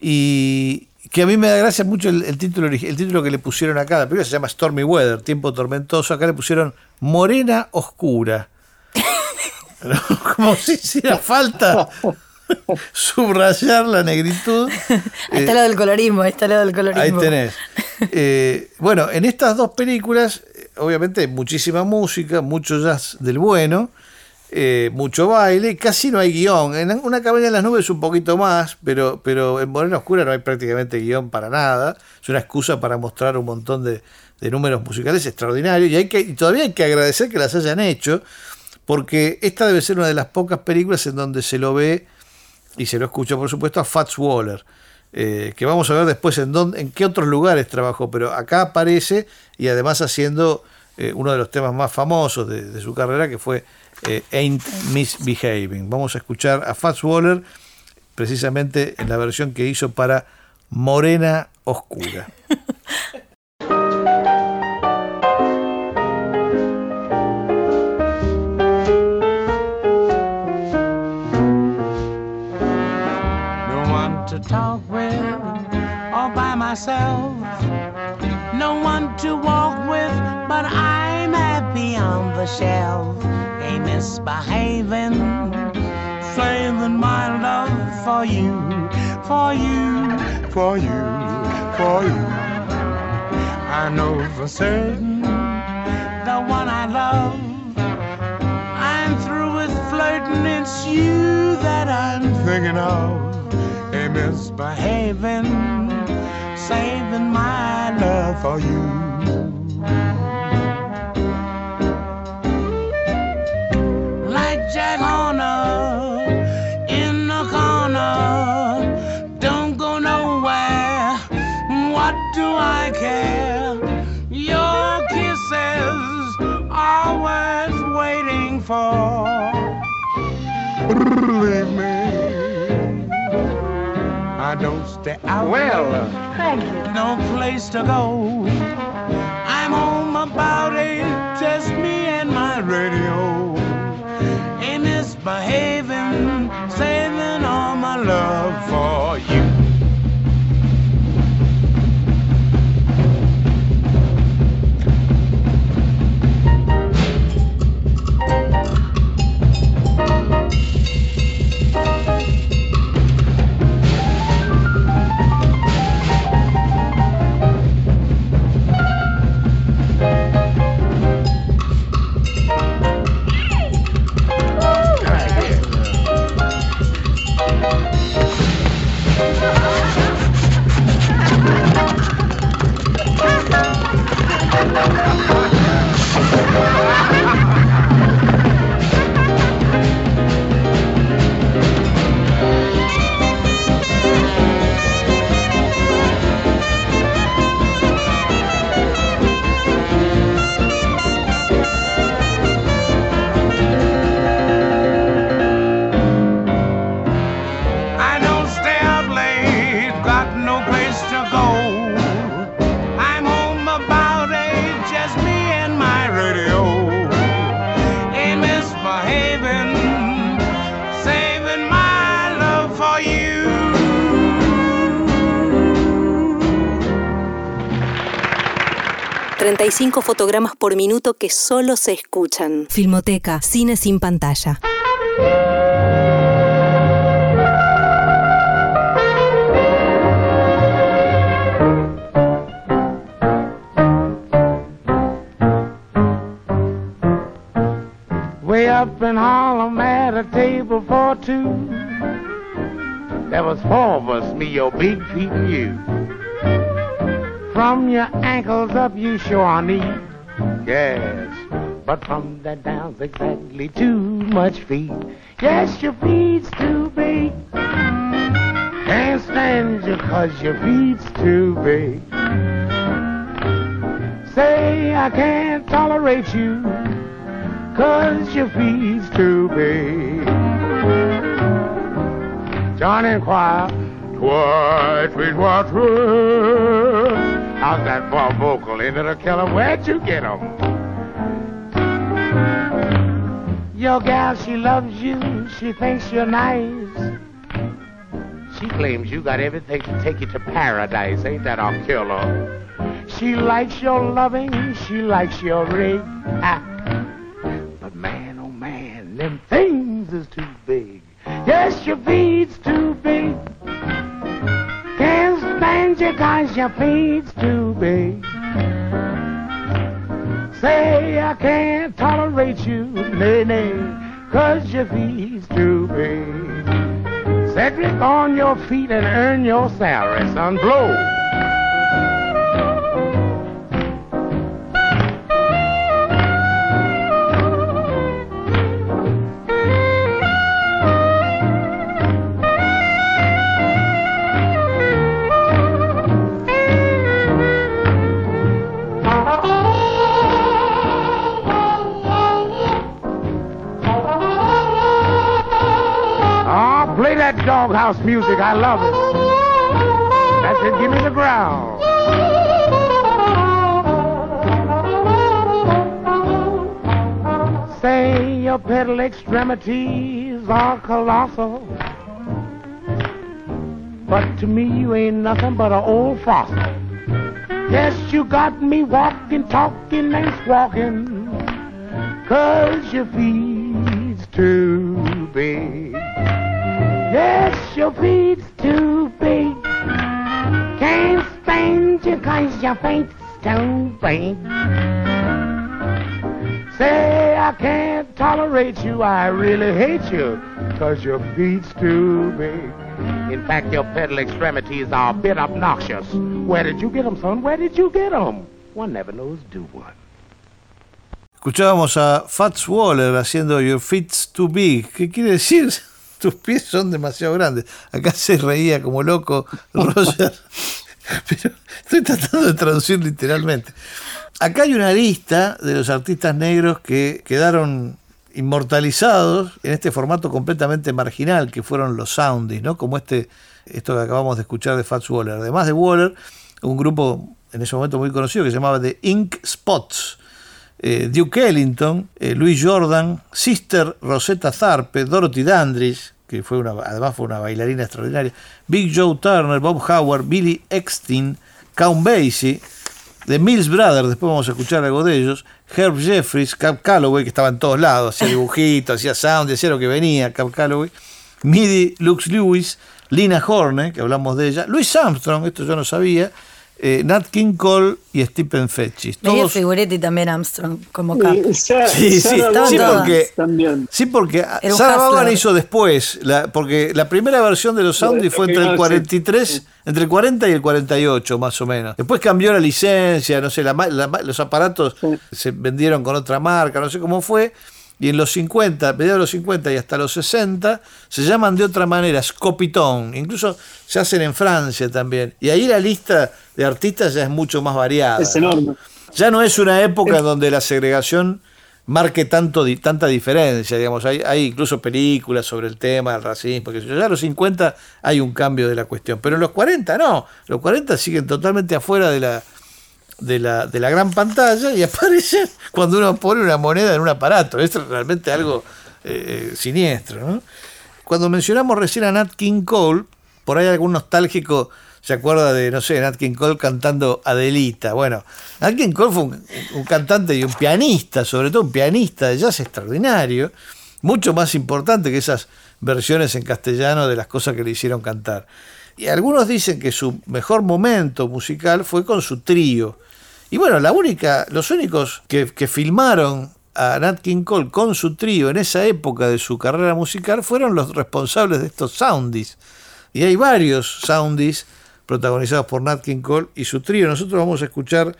C: Y que a mí me da gracia mucho el, el título el título que le pusieron acá. La película se llama Stormy Weather, tiempo tormentoso. Acá le pusieron Morena Oscura. ¿No? Como si hiciera falta subrayar la negritud.
D: Ahí está lo del colorismo, ahí está lo del colorismo.
C: Ahí tenés. Eh, bueno, en estas dos películas, eh, obviamente, muchísima música, mucho jazz del bueno, eh, mucho baile, casi no hay guion. En una cabaña en las nubes un poquito más, pero, pero en Morena Oscura no hay prácticamente guion para nada. Es una excusa para mostrar un montón de, de números musicales extraordinarios y, hay que, y todavía hay que agradecer que las hayan hecho, porque esta debe ser una de las pocas películas en donde se lo ve y se lo escucha, por supuesto, a Fats Waller, eh, que vamos a ver después en, dónde, en qué otros lugares trabajó, pero acá aparece y además haciendo eh, uno de los temas más famosos de, de su carrera, que fue eh, Ain't Misbehaving. Vamos a escuchar a Fats Waller precisamente en la versión que hizo para Morena Oscura.
H: talk with, all by myself. No one to walk with, but I'm happy on the shelf. Ain't misbehaving, saving my love for you, for you, for you, for you. I know for certain the one I love. I'm through with flirting, it's you that I'm thinking of. Misbehaving, saving my love for you. Like Jack I don't stay out.
I: Well, uh,
H: no place to go. I'm home about eight, just me and my radio. Ain't misbehaving, saving all my love for you. Thank you.
A: 35 fotogramas por minuto que solo se escuchan. Filmoteca, cine sin pantalla.
J: Way up in Harlem at a table for two. There was four of us, me, your big feet, and you. From your ankles up, you sure need. Yes, but from that down's exactly too much feet. Yes, your feet's too big. Can't stand you cause your feet's too big. Say I can't tolerate you cause your feet's too big. John inquire, twice, twice, twice, twice. How's that a vocal? Ain't it a killer? Where'd you get get 'em? Your gal, she loves you. She thinks you're nice. She claims you got everything to take you to paradise. Ain't that a killer? She likes your loving. She likes your rig. Ah. Stand you cause your feet's too big. Say I can't tolerate you, nay, nay, cause your feet's too big. Cedric, on your feet and earn your salary, son. Blow. Doghouse music. I love it. That's it. Give me the growl. Say your pedal extremities are colossal. But to me, you ain't nothing but an old fossil. Yes, you got me walking, talking, and squawking. Cause your feet's too big. Yes, your feet's too big. Can't stand you cause your feet's too big. Say I can't tolerate you, I really hate you, cause your feet's too big. In fact, your pedal extremities are a bit obnoxious. Where did you get 'em, son? Where did you get 'em? One never knows, do one.
C: Escuchábamos a Fats Waller haciendo Your Feet's Too Big. ¿Qué quiere decir? Tus pies son demasiado grandes. Acá se reía como loco Roger. Pero estoy tratando de traducir literalmente. Acá hay una lista de los artistas negros que quedaron inmortalizados en este formato completamente marginal que fueron los Soundies, ¿no? Como este, esto que acabamos de escuchar de Fats Waller. Además de Waller, un grupo en ese momento muy conocido que se llamaba The Ink Spots. Eh, Duke Ellington, eh, Louis Jordan, Sister Rosetta Tharpe, Dorothy Dandridge, que fue una, además fue una bailarina extraordinaria, Big Joe Turner, Bob Howard, Billy Eckstein, Count Basie, The Mills Brothers, después vamos a escuchar algo de ellos, Herb Jeffries, Cap Calloway, que estaba en todos lados, hacía dibujitos, hacía sound, hacía lo que venía, Cap Calloway, Midi Lux Lewis, Lina Horne, que hablamos de ella, Louis Armstrong, esto yo no sabía, eh, Nat King Cole y Stephen Fetchis.
D: Medio figuretti también Armstrong, como Cap.
E: Y Sa-
C: Sí, sí,
E: Sarah
C: sí,
E: Vaughan
C: porque-
E: también.
C: Sí, porque Sarah Vaughan hizo después, la, porque la primera versión de los Soundies fue entre el 43, entre el 40 y el 48 más o menos. Después cambió la licencia, no sé, la ma- la ma- los aparatos
E: Sí.
C: se vendieron con otra marca, no sé cómo fue. Y en los 50, mediados de los 50 y hasta los 60, se llaman de otra manera, Scopitón. Incluso se hacen en Francia también. Y ahí la lista de artistas ya es mucho más variada.
E: Es enorme.
C: Ya no es una época donde la segregación marque tanto tanta diferencia, digamos, hay, hay incluso películas sobre el tema del racismo, que ya en los 50 hay un cambio de la cuestión, pero en los 40 no, los 40 siguen totalmente afuera de la, de la, de la gran pantalla y aparecen cuando uno pone una moneda en un aparato, es realmente algo eh, siniestro. ¿no? Cuando mencionamos recién a Nat King Cole, por ahí algún nostálgico se acuerda de, no sé, Nat King Cole cantando Adelita. Bueno, Nat King Cole fue un, un cantante y un pianista, sobre todo un pianista de jazz extraordinario, mucho más importante que esas versiones en castellano de las cosas que le hicieron cantar. Y algunos dicen que su mejor momento musical fue con su trío. Y bueno, la única, los únicos que, que filmaron a Nat King Cole con su trío en esa época de su carrera musical fueron los responsables de estos soundies. Y hay varios soundies protagonizados por Nat King Cole y su trío. Nosotros vamos a escuchar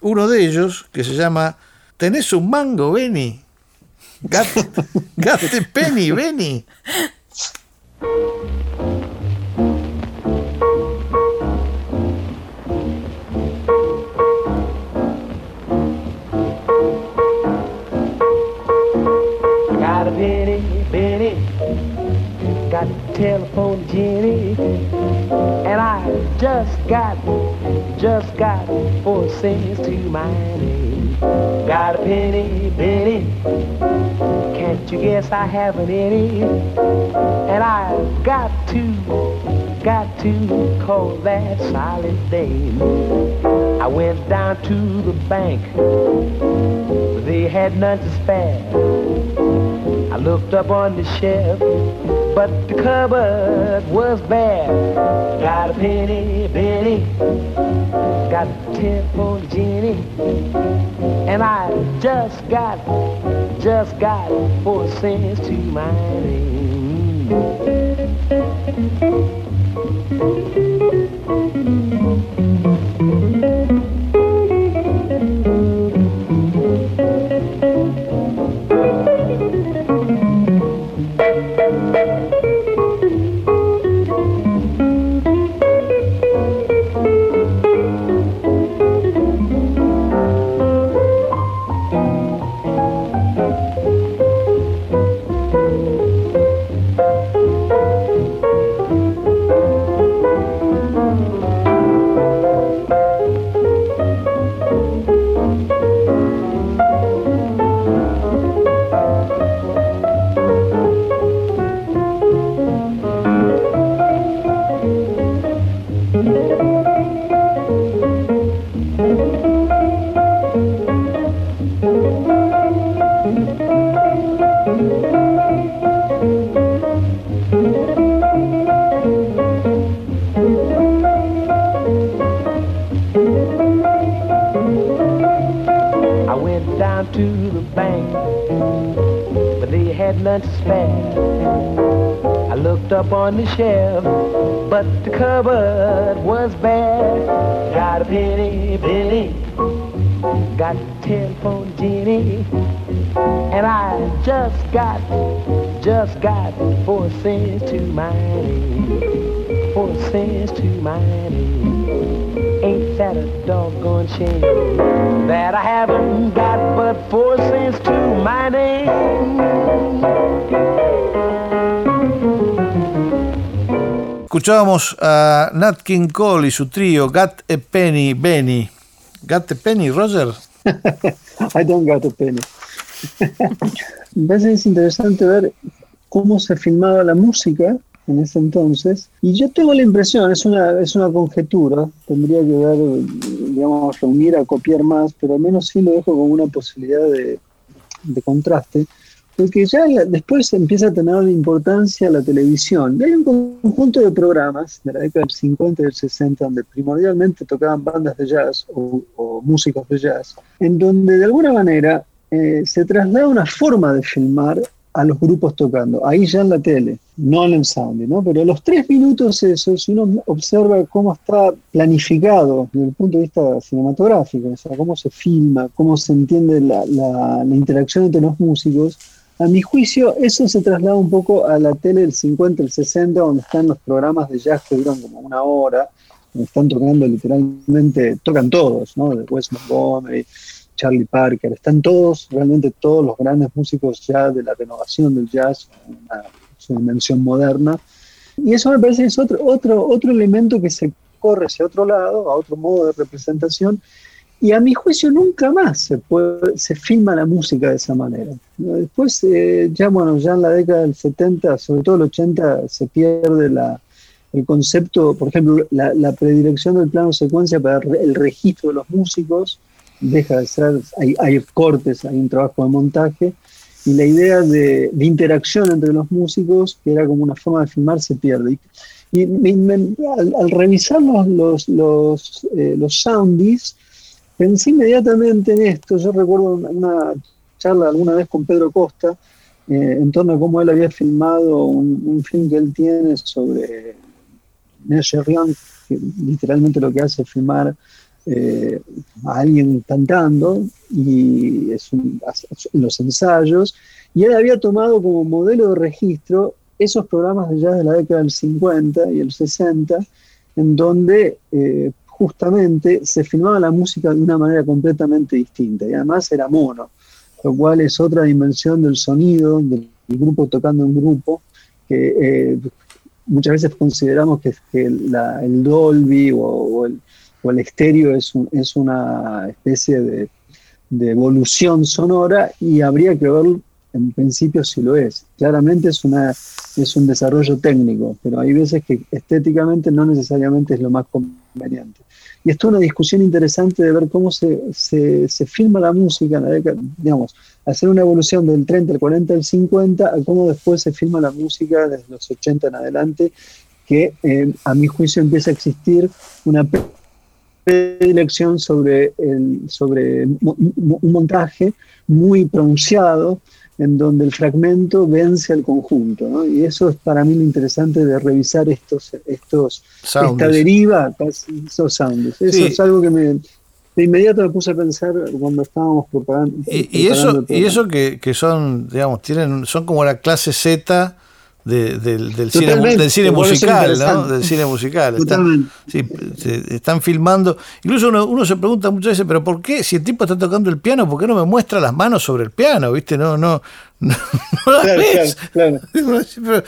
C: uno de ellos que se llama ¿Tenés un mango, Benny? The penny, Benny.
F: Telephone Jenny, and I just got, just got four cents to my name. Got a penny, penny, can't you guess I haven't any? And I've got to, got to call that solid dame. I went down to the bank, they had none to spare. I looked up on the shelf, but the cupboard was bare. Got a penny, penny, got a telephone Jenny, and I just got, just got four cents to my name. Got, just got four cents to my name. Four cents to my name. Ain't that a doggone shame that I haven't got but four cents to my name?
C: Escuchábamos a Nat King Cole y su trío Got a Penny, Benny. Got a Penny, Roger.
E: I don't got a penny. Parece que es interesante ver cómo se filmaba la música en ese entonces. Y yo tengo la impresión, es una, es una conjetura, tendría que ver, digamos, reunir, a copiar más, pero al menos sí lo dejo como una posibilidad de, de contraste, porque ya la- después empieza a tener importancia la televisión. Hay un conjunto de programas de la década del 50 y del 60 donde primordialmente tocaban bandas de jazz o, o músicos de jazz, en donde de alguna manera eh, se traslada una forma de filmar a los grupos tocando, ahí ya en la tele, no en el sound, ¿no? Pero los tres minutos esos, si uno observa cómo está planificado desde el punto de vista cinematográfico, o sea, cómo se filma, cómo se entiende la, la- la interacción entre los músicos, a mi juicio eso se traslada un poco a la tele del 50, el 60, donde están los programas de jazz que duran como una hora, donde están tocando literalmente, tocan todos, ¿no? De Wes Montgomery, Charlie Parker, están todos, realmente todos los grandes músicos ya de la renovación del jazz, una, su dimensión moderna. Y eso me parece que es otro, otro, otro elemento que se corre hacia otro lado, a otro modo de representación, y a mi juicio nunca más se, puede, se filma la música de esa manera. Después, eh, ya bueno, ya en la década del 70, sobre todo el 80, se pierde la, el concepto, por ejemplo, la, la predilección del plano secuencia para el registro de los músicos deja de ser, hay, hay cortes, hay un trabajo de montaje, y la idea de, de interacción entre los músicos, que era como una forma de filmar, se pierde. Y, me- me- al, al revisar los, los, los, eh, los soundies, pensé inmediatamente en esto. Yo recuerdo una, charla alguna vez con Pedro Costa eh, en torno a cómo él había filmado un, un film que él tiene sobre Ned Sherrian, que literalmente lo que hace es filmar eh, a alguien cantando y es los ensayos, y él había tomado como modelo de registro esos programas de jazz de la década del 50 y el 60, en donde eh, justamente se filmaba la música de una manera completamente distinta, y además era mono, lo cual es otra dimensión del sonido, del grupo tocando en grupo, que eh, muchas veces consideramos que, que el Dolby o, o el, o el estéreo es, un- es una especie de, de evolución sonora y habría que ver en principio si lo es. Claramente es, una, es un desarrollo técnico, pero hay veces que estéticamente no necesariamente es lo más conveniente. Y esto es una discusión interesante de ver cómo se, se, se filma la música en la década, digamos, hacer una evolución del 30, el 40, el 50, a cómo después se filma la música desde los 80 en adelante, que eh, a mi juicio empieza a existir una predilección sobre, el, sobre un montaje muy pronunciado en donde el fragmento vence al conjunto. ¿no? Y eso es para mí lo interesante de revisar estos, estos
C: Sounds.
E: esta deriva, casi, esos sounds. Eso
C: Sí.
E: es algo que me, de inmediato me puse a pensar cuando estábamos preparando.
C: Y, y eso, y eso que, que son, digamos, tienen, son como la clase Z de- del, del cine, del cine musical, ¿no? Del cine musical. Están, sí, filmando. Incluso uno, uno se pregunta muchas veces, pero ¿por qué? Si el tipo está tocando el piano, ¿por qué no me muestra las manos sobre el piano? ¿Viste? No, no, no, no las
E: Claro,
C: ves.
E: claro,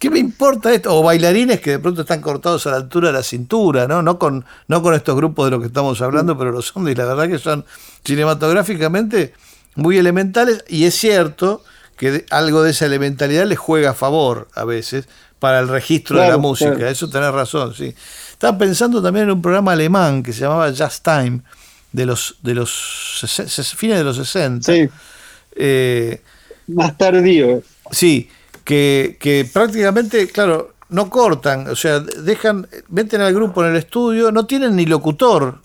C: ¿Qué me importa esto? O bailarines que de pronto están cortados a la altura de la cintura, ¿no? No con, no con estos grupos de los que estamos hablando, pero los son, y la verdad que son cinematográficamente muy elementales, y es cierto que algo de esa elementalidad les juega a favor a veces para el registro de la música.
E: claro.
C: Eso tenés razón, sí. Estaba pensando también en un programa alemán que se llamaba Just Time, de los, de los fines de los 60.
E: Sí,
C: Eh,
E: más tardío.
C: Sí, que, que prácticamente, claro, no cortan, o sea, dejan, meten al grupo en el estudio, no tienen ni locutor,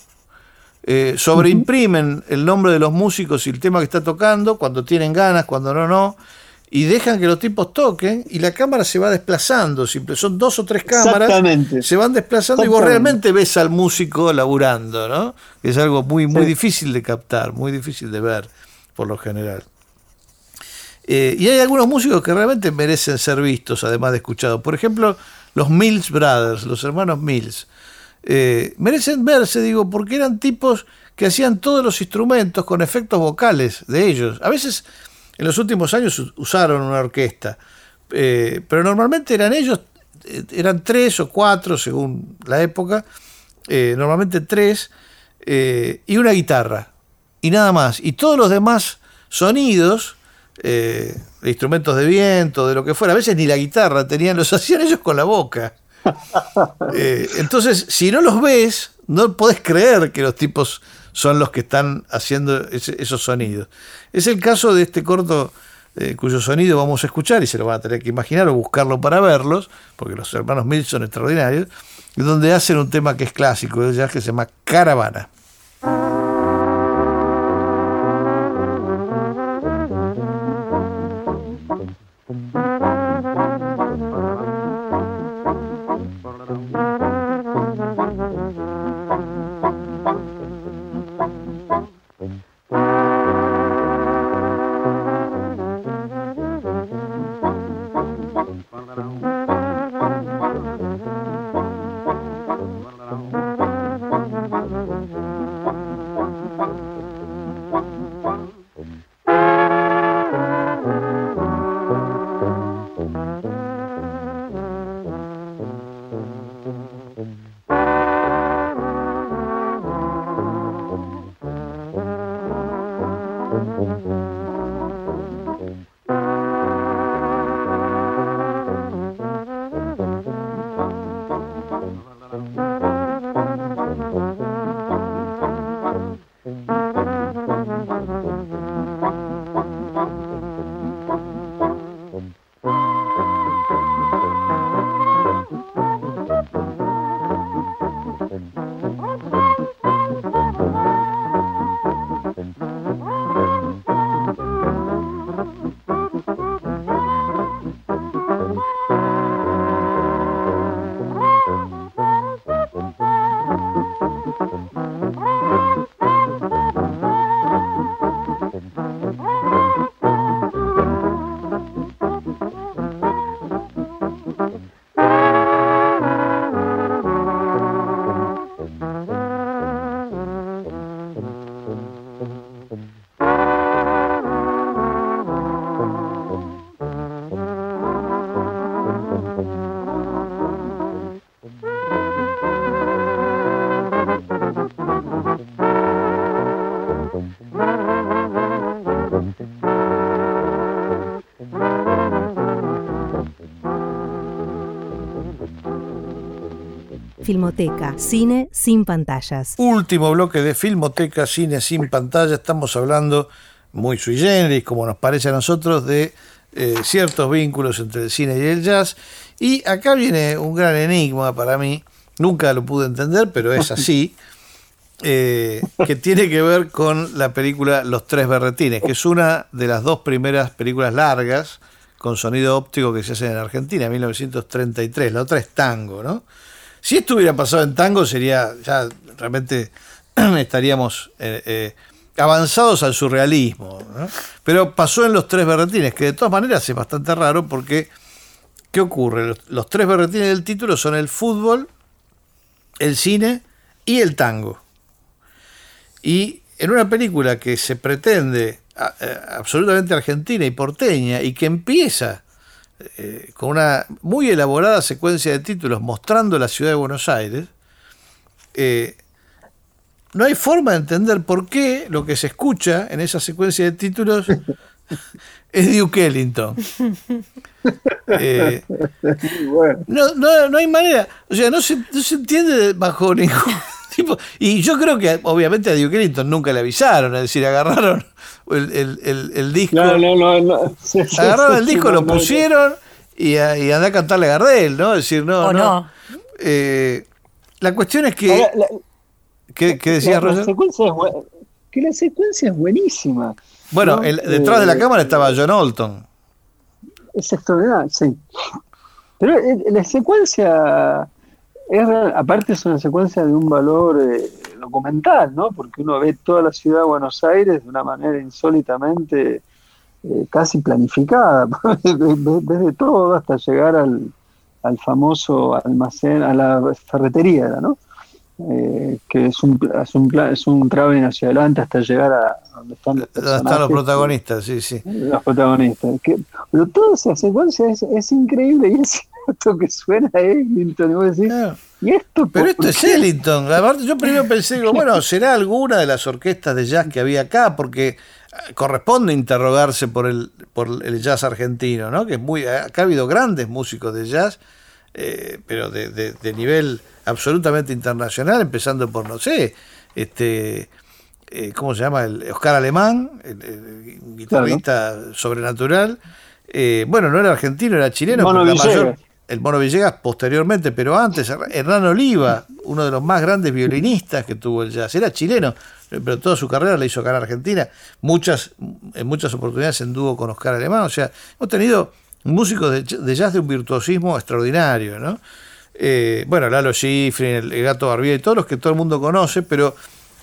C: eh, sobreimprimen el nombre de los músicos y el tema que está tocando, cuando tienen ganas, cuando no, no, y dejan que los tipos toquen y la cámara se va desplazando, simple, son dos o tres cámaras, se van desplazando y vos realmente ves al músico laburando, ¿no? Es algo muy, muy
E: Sí.
C: difícil de captar, muy difícil de ver, por lo general. Eh, y hay algunos músicos que realmente merecen ser vistos, además de escuchados. Por ejemplo, los Mills Brothers, los hermanos Mills. Eh, merecen verse, digo, porque eran tipos que hacían todos los instrumentos con efectos vocales de ellos. A veces, en los últimos años usaron una orquesta, eh, pero normalmente eran ellos, eh, eran tres o cuatro según la época, eh, normalmente tres, y una guitarra, y nada más. Y todos los demás sonidos, eh, instrumentos de viento, de lo que fuera, a veces ni la guitarra tenían, los hacían ellos con la boca. Eh, entonces, si no los ves, no podés creer que los tipos son los que están haciendo esos sonidos. Es el caso de este corto eh, cuyo sonido vamos a escuchar y se lo van a tener que imaginar o buscarlo para verlos, porque los hermanos Mills son extraordinarios, donde hacen un tema que es clásico de jazz que se llama Caravana.
A: Filmoteca, cine sin pantallas.
C: Último bloque de Filmoteca, cine sin pantalla. Estamos hablando muy sui generis, como nos parece a nosotros, de eh, ciertos vínculos entre el cine y el jazz. Y acá viene un gran enigma para mí. Nunca lo pude entender, pero es así. eh, que tiene que ver con la película Los Tres Berretines, que es una de las dos primeras películas largas con sonido óptico que se hacen en Argentina, en 1933. La otra es tango, ¿no? Si esto hubiera pasado en tango, sería ya realmente estaríamos eh, eh, avanzados al surrealismo. Pero pasó en los tres berretines, que de todas maneras es bastante raro porque, ¿qué ocurre? Los tres berretines del título son el fútbol, el cine y el tango. Y en una película que se pretende eh, absolutamente argentina y porteña y que empieza eh, con una muy elaborada secuencia de títulos mostrando la ciudad de Buenos Aires, eh, no hay forma de entender por qué lo que se escucha en esa secuencia de títulos es Duke Ellington. Eh, no, no, no hay manera. O sea, no se, no se entiende bajo ningún tipo. Y yo creo que obviamente a Duke Ellington nunca le avisaron, es decir, agarraron el, el- el- el disco.
E: no, no, no. no. Sí,
C: Agarraron
E: sí,
C: el disco, lo pusieron y, a- y andá a cantarle a Gardel, ¿no? Es decir, no, no.
D: no.
C: Eh, la cuestión es que.
E: Ahora, la-
C: ¿Qué, qué decías,
E: la, la
C: Roger?
E: secuencia es bue- que la secuencia es buenísima.
C: Bueno,
E: ¿no?
C: el- detrás de la
E: Eh,
C: cámara estaba John Olton.
E: Es extraordinario, sí. Pero eh, la secuencia, es aparte es una secuencia de un valor eh, documental, ¿no? Porque uno ve toda la ciudad de Buenos Aires de una manera insólitamente eh, casi planificada. Ves ves de todo hasta llegar al, al famoso almacén, a la ferretería, ¿no? Eh, que es un, es un, es un traveling hacia adelante hasta llegar a donde están los,
C: Donde están los
E: personajes.
C: protagonistas, sí, sí.
E: los protagonistas. Que, pero toda esa secuencia es, es increíble y es cierto que suena a Ellington. Y vos decís,
C: Claro.
E: ¿y esto
C: Pero esto es? Ellington. Aparte, yo primero pensé, digo, bueno, será alguna de las orquestas de jazz que había acá, porque eh, corresponde interrogarse por el, por el jazz argentino, ¿no? Que es muy, acá ha habido grandes músicos de jazz, eh, pero de, de- de nivel absolutamente internacional, empezando por, no sé, este, eh, ¿cómo se llama? El Oscar Alemán, el, el guitarrista sobrenatural. Eh, bueno, no era argentino, era chileno,
E: Mono
C: pero la mayor, el Mono Villegas posteriormente, pero antes, Hernán Oliva, uno de los más grandes violinistas que tuvo el jazz, era chileno, pero toda su carrera la hizo acá en Argentina, muchas, en muchas oportunidades en dúo con Oscar Alemán, o sea, hemos tenido músicos de, jazz de un virtuosismo extraordinario, ¿no? Eh, bueno, Lalo Schifrin, el, Gato Barbieri, todos los que todo el mundo conoce, pero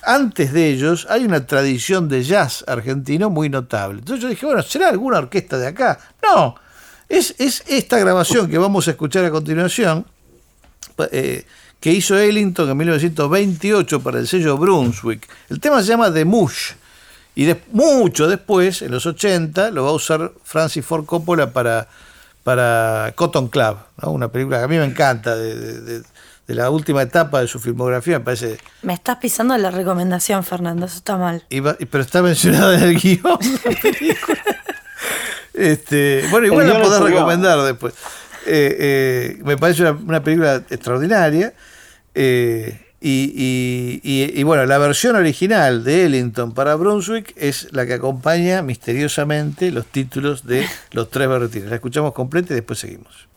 C: antes de ellos hay una tradición de jazz argentino muy notable. Entonces yo dije, bueno, ¿será alguna orquesta de acá? No, es, es esta grabación que vamos a escuchar a continuación, eh, que hizo Ellington en 1928 para el sello Brunswick. El tema se llama The Mush. Y de- mucho después, en los 80, lo va a usar Francis Ford Coppola para, para Cotton Club, ¿no? una película que a mí me encanta, de, de- de- de la última etapa de su filmografía, me parece
D: Me estás pisando la recomendación, Fernando. Eso está mal.
C: Iba- pero está mencionada en el guion la película. Este, bueno, igual
E: El
C: la podés recomendar después. Eh, eh, me parece una, una película extraordinaria. eh, y, bueno, la versión original de Ellington para Brunswick es la que acompaña misteriosamente los títulos de Los Tres Berretines. La escuchamos completa y después seguimos.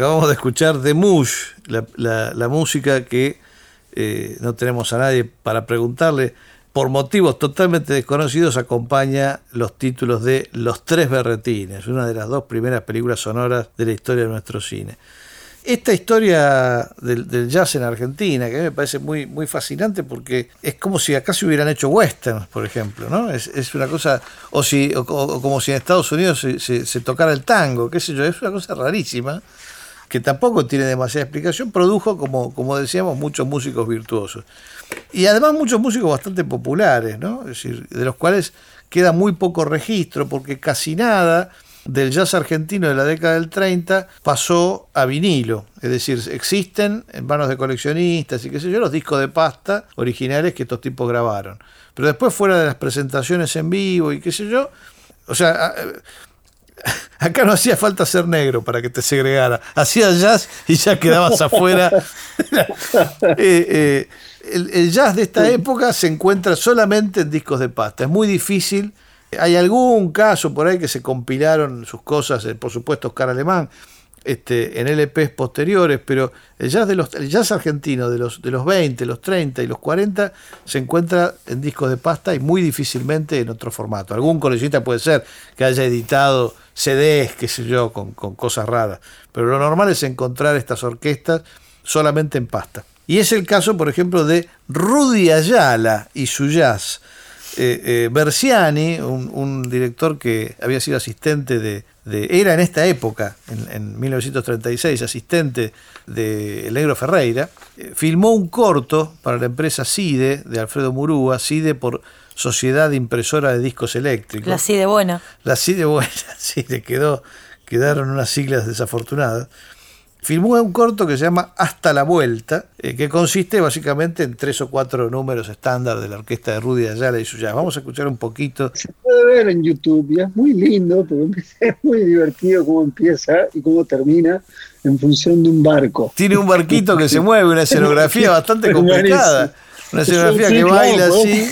C: Acabamos de escuchar The Mush, la, música que eh, no tenemos a nadie para preguntarle. Por motivos totalmente desconocidos acompaña los títulos de Los Tres Berretines, una de las dos primeras películas sonoras de la historia de nuestro cine. Esta historia del, jazz en Argentina, que a mí me parece muy, muy fascinante porque es como si acá se hubieran hecho westerns, por ejemplo, ¿no? Es, una cosa, o, si, o, o como si en Estados Unidos se, se- se tocara el tango, qué sé yo, es una cosa rarísima que tampoco tiene demasiada explicación, produjo, como, como decíamos, muchos músicos virtuosos. Y además muchos músicos bastante populares, ¿no? Es decir, de los cuales queda muy poco registro, porque casi nada del jazz argentino de la década del 30 pasó a vinilo. Es decir, existen en manos de coleccionistas y qué sé yo, los discos de pasta originales que estos tipos grabaron. Pero después fuera de las presentaciones en vivo y qué sé yo, o sea, Acá no hacía falta ser negro para que te segregara. Hacía jazz y ya quedabas afuera. Eh, eh, el, el jazz de esta época se encuentra solamente en discos de pasta. Es muy difícil. Hay algún caso por ahí que se compilaron sus cosas, eh, por supuesto Oscar Alemán, este, en LPs posteriores, pero el jazz, de los, el jazz argentino de los, de los 20, los 30 y los 40 se encuentra en discos de pasta y muy difícilmente en otro formato. Algún coleccionista puede ser que haya editado CDs, qué sé yo, con, con cosas raras, pero lo normal es encontrar estas orquestas solamente en pasta. Y es el caso, por ejemplo, de Rudy Ayala y su jazz. Eh, eh, Berciani, un, un director que había sido asistente de, de- era en esta época, en, en 1936, asistente de El Negro Ferreira, eh, filmó un corto para la empresa CIDE de Alfredo Murúa, CIDE por Sociedad Impresora de Discos Eléctricos.
D: La así de buena.
C: La CIDE, bueno, sí, le quedó, quedaron unas siglas desafortunadas. Filmó un corto que se llama Hasta la Vuelta, eh, que consiste básicamente en tres o cuatro números estándar de la orquesta de Rudy Ayala y su jazz. Vamos a escuchar un poquito.
E: Se puede ver en YouTube y es muy lindo, porque es muy divertido cómo empieza y cómo termina en función de un barco.
C: Tiene un barquito que se mueve, una escenografía bastante complicada. Una escenografía que baila así.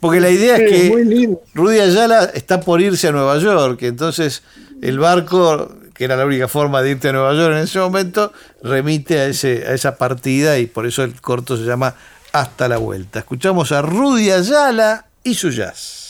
C: Porque la idea es que. Rudy Ayala está por irse a Nueva York, entonces el barco, que era la única forma de irte a Nueva York en ese momento, remite a, ese, a esa partida y por eso el corto se llama Hasta la Vuelta. Escuchamos a Rudy Ayala y su jazz.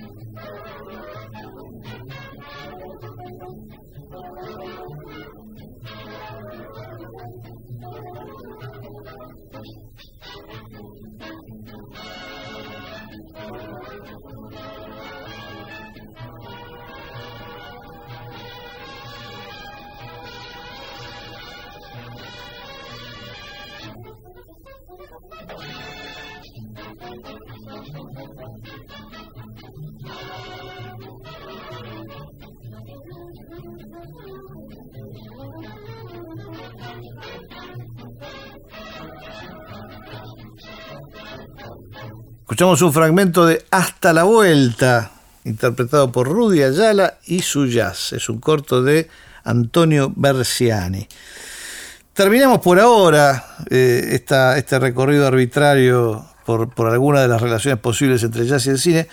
C: Escuchamos un fragmento de Hasta la Vuelta, interpretado por Rudy Ayala y su jazz. Es un corto de Antonio Berciani. Terminamos por ahora eh, esta- este recorrido arbitrario por, por algunas de las relaciones posibles entre jazz y el cine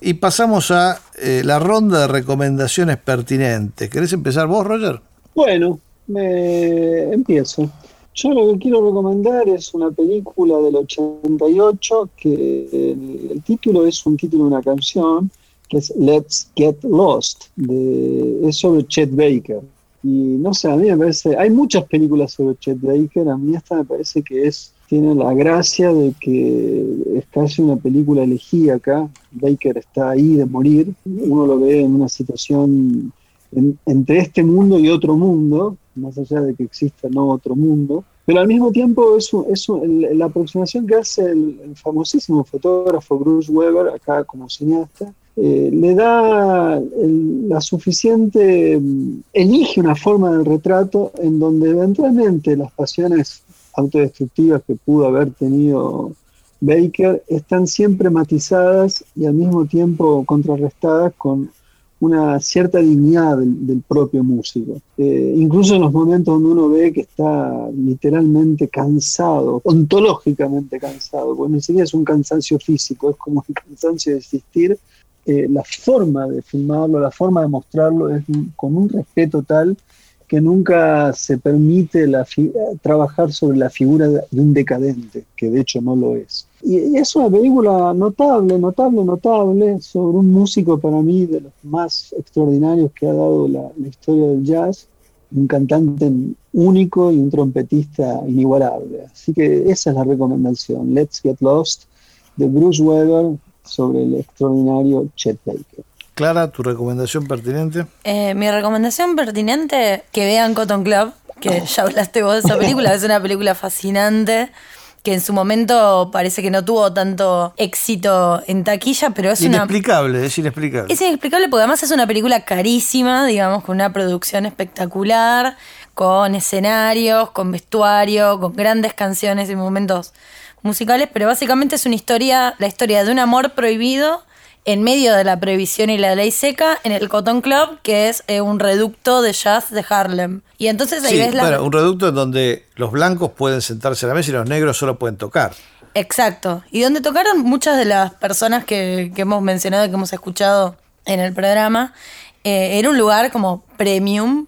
C: y pasamos a eh, la ronda de recomendaciones pertinentes. ¿Querés empezar vos, Roger?
E: Bueno, me empiezo. Yo lo que quiero recomendar es una película del 88 que el, el título es un título de una canción que es Let's Get Lost, de, es sobre Chet Baker. Y no sé, a mí me parece, hay muchas películas sobre Chet Baker, a mí esta me parece que es tiene la gracia de que es casi una película elegida acá. Baker está ahí de morir, uno lo ve en una situación en- entre este mundo y otro mundo, más allá de que exista no otro mundo, pero al mismo tiempo es, un- es un- el- la aproximación que hace el, el famosísimo fotógrafo Bruce Weber, acá como cineasta, eh, le da el- la suficiente, mm, elige una forma del retrato en donde eventualmente las pasiones autodestructivas que pudo haber tenido Baker están siempre matizadas y al mismo tiempo contrarrestadas con una cierta dignidad del, propio músico. Eh, incluso en los momentos donde uno ve que está literalmente cansado, ontológicamente cansado, porque ni siquiera es un cansancio físico, es como un cansancio de existir, eh, la forma de filmarlo, la forma de mostrarlo es con un respeto tal que nunca se permite la trabajar sobre la figura de un decadente, que de hecho no lo es. Y es una película notable, notable, notable, sobre un músico para mí de los más extraordinarios que ha dado la, la historia del jazz, un cantante único y un trompetista inigualable. Así que esa es la recomendación, Let's Get Lost, de Bruce Weber sobre el extraordinario Chet Baker.
C: Clara, tu recomendación pertinente.
D: Eh, mi recomendación pertinente, que vean Cotton Club, que ya hablaste vos de esa película, es una película fascinante, que en su momento parece que no tuvo tanto éxito en taquilla, pero es una...
C: Inexplicable, es inexplicable.
D: Es inexplicable porque además es una película carísima, digamos, con una producción espectacular, con escenarios, con vestuario, con grandes canciones y momentos musicales, pero básicamente es una historia, la historia de un amor prohibido en medio de la prohibición y la ley seca en el Cotton Club, que es eh, un reducto de jazz de Harlem. Y entonces ahí
C: Sí,
D: ves la...
C: bueno, un reducto en donde los blancos pueden sentarse a la mesa y los negros solo pueden tocar.
D: Exacto. Y donde tocaron muchas de las personas que, que hemos mencionado y que hemos escuchado en el programa. Eh, era un lugar como premium.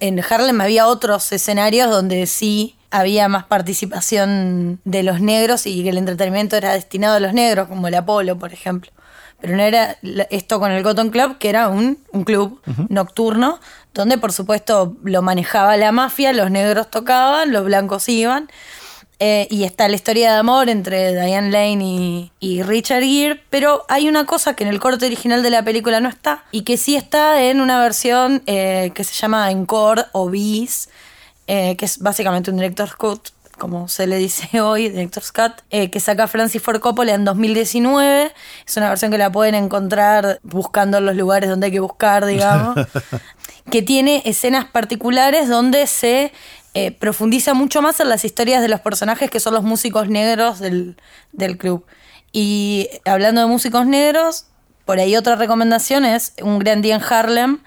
D: En Harlem había otros escenarios donde sí había más participación de los negros y que el entretenimiento era destinado a los negros, como el Apolo, por ejemplo. Pero no era esto con el Cotton Club, que era un, un club nocturno, donde por supuesto lo manejaba la mafia, los negros tocaban, los blancos iban. Eh, y está la historia de amor entre Diane Lane y, y Richard Gere, pero hay una cosa que en el corte original de la película no está y que sí está en una versión eh, que se llama Encore o Bis, eh, que es básicamente un director's cut, como se le dice hoy, director's cut, eh, que saca Francis Ford Coppola en 2019. Es una versión que la pueden encontrar buscando en los lugares donde hay que buscar, digamos que tiene escenas particulares donde se eh, profundiza mucho más en las historias de los personajes que son los músicos negros del, del club. Y hablando de músicos negros, por ahí otra recomendación es Un gran día en Harlem,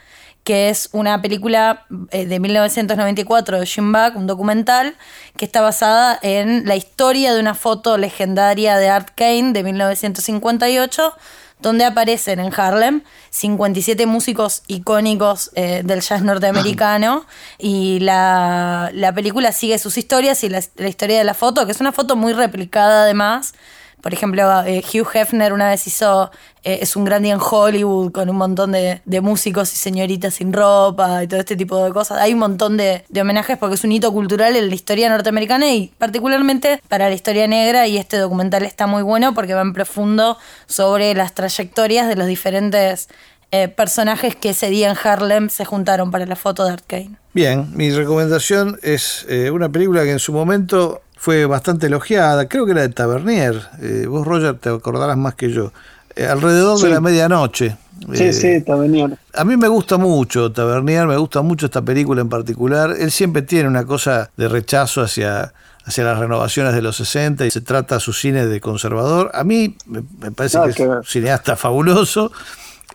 D: que es una película eh, de 1994 de Jim Buck, un documental, que está basada en la historia de una foto legendaria de Art Kane de 1958, donde aparecen en Harlem 57 músicos icónicos eh, del jazz norteamericano y la, la película sigue sus historias y la, la historia de la foto, que es una foto muy replicada además. Por ejemplo, eh, Hugh Hefner una vez hizo eh, Es un gran en Hollywood con un montón de, de músicos y señoritas sin ropa y todo este tipo de cosas. Hay un montón de, de homenajes porque es un hito cultural en la historia norteamericana y particularmente para la historia negra y este documental está muy bueno porque va en profundo sobre las trayectorias de los diferentes eh, personajes que ese día en Harlem se juntaron para la foto de Art Kane.
C: Bien, mi recomendación es una película que en su momento fue bastante elogiada, creo que era de Tavernier, eh, vos Roger te acordarás más que yo, Eh, alrededor de la medianoche,
E: Sí,
C: Eh,
E: sí, Tabernier.
C: A mí me gusta mucho Tavernier, me gusta mucho esta película en particular. Él siempre tiene una cosa de rechazo hacia, hacia las renovaciones de los 60 y se trata su cine de conservador. A mí me, me parece que
E: que
C: es un cineasta fabuloso,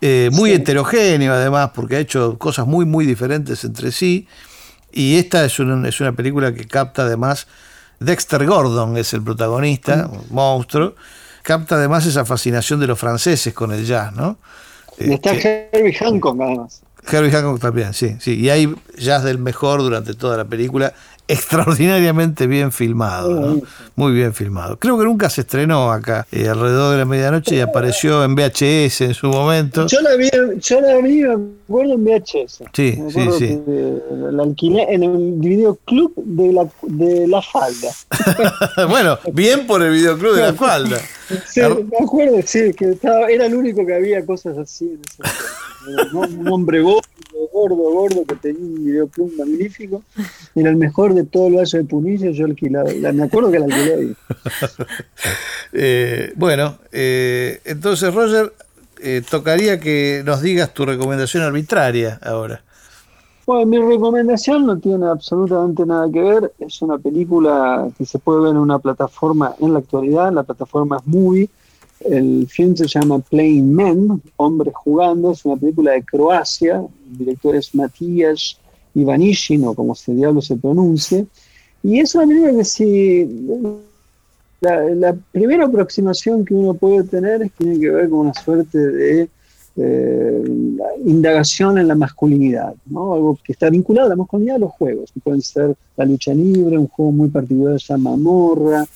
C: eh, muy heterogéneo además, porque ha hecho cosas muy, muy diferentes entre sí. Y esta es una, es una película que capta además, Dexter Gordon es el protagonista,
E: Mm.
C: un monstruo, capta además esa fascinación de los franceses con el jazz, ¿no?
E: Y está
C: Este,
E: Herbie Hancock, además.
C: Herbie Hancock también, sí, sí. Y hay jazz del mejor durante toda la película, extraordinariamente bien filmado, ¿no? Muy bien filmado. Creo que nunca se estrenó acá, eh, alrededor de la medianoche, y apareció en VHS en su momento.
E: Yo la vi, yo la vi, me acuerdo en VHS.
C: Sí,
E: Me
C: sí, sí.
E: la alquilé en el videoclub de la, de la falda.
C: bueno, bien por el videoclub de la falda.
E: Sí, me acuerdo, sí, que estaba, era el único que había cosas así. Un un hombre gordo, gordo, gordo, que tenía un videoclub magnífico. Era el mejor de todo el Valle de Punilla, yo alquilaba. la- Me acuerdo que la alquilé ahí.
C: Eh, bueno, eh, entonces Roger, eh, tocaría que nos digas tu recomendación arbitraria ahora.
E: Bueno, mi recomendación no tiene absolutamente nada que ver. Es una película que se puede ver en una plataforma en la actualidad. La plataforma es Movie. El film se llama Playing Men, Hombres Jugando. Es una película de Croacia. El director es Matías Ivanishin, o como se diablo se pronuncie. Y es una película que si... La, primera aproximación que uno puede tener tiene que ver con una suerte de eh, indagación en la masculinidad, ¿no? algo que está vinculado a la masculinidad a los juegos, pueden ser la lucha libre, un juego muy particular se llama Morra,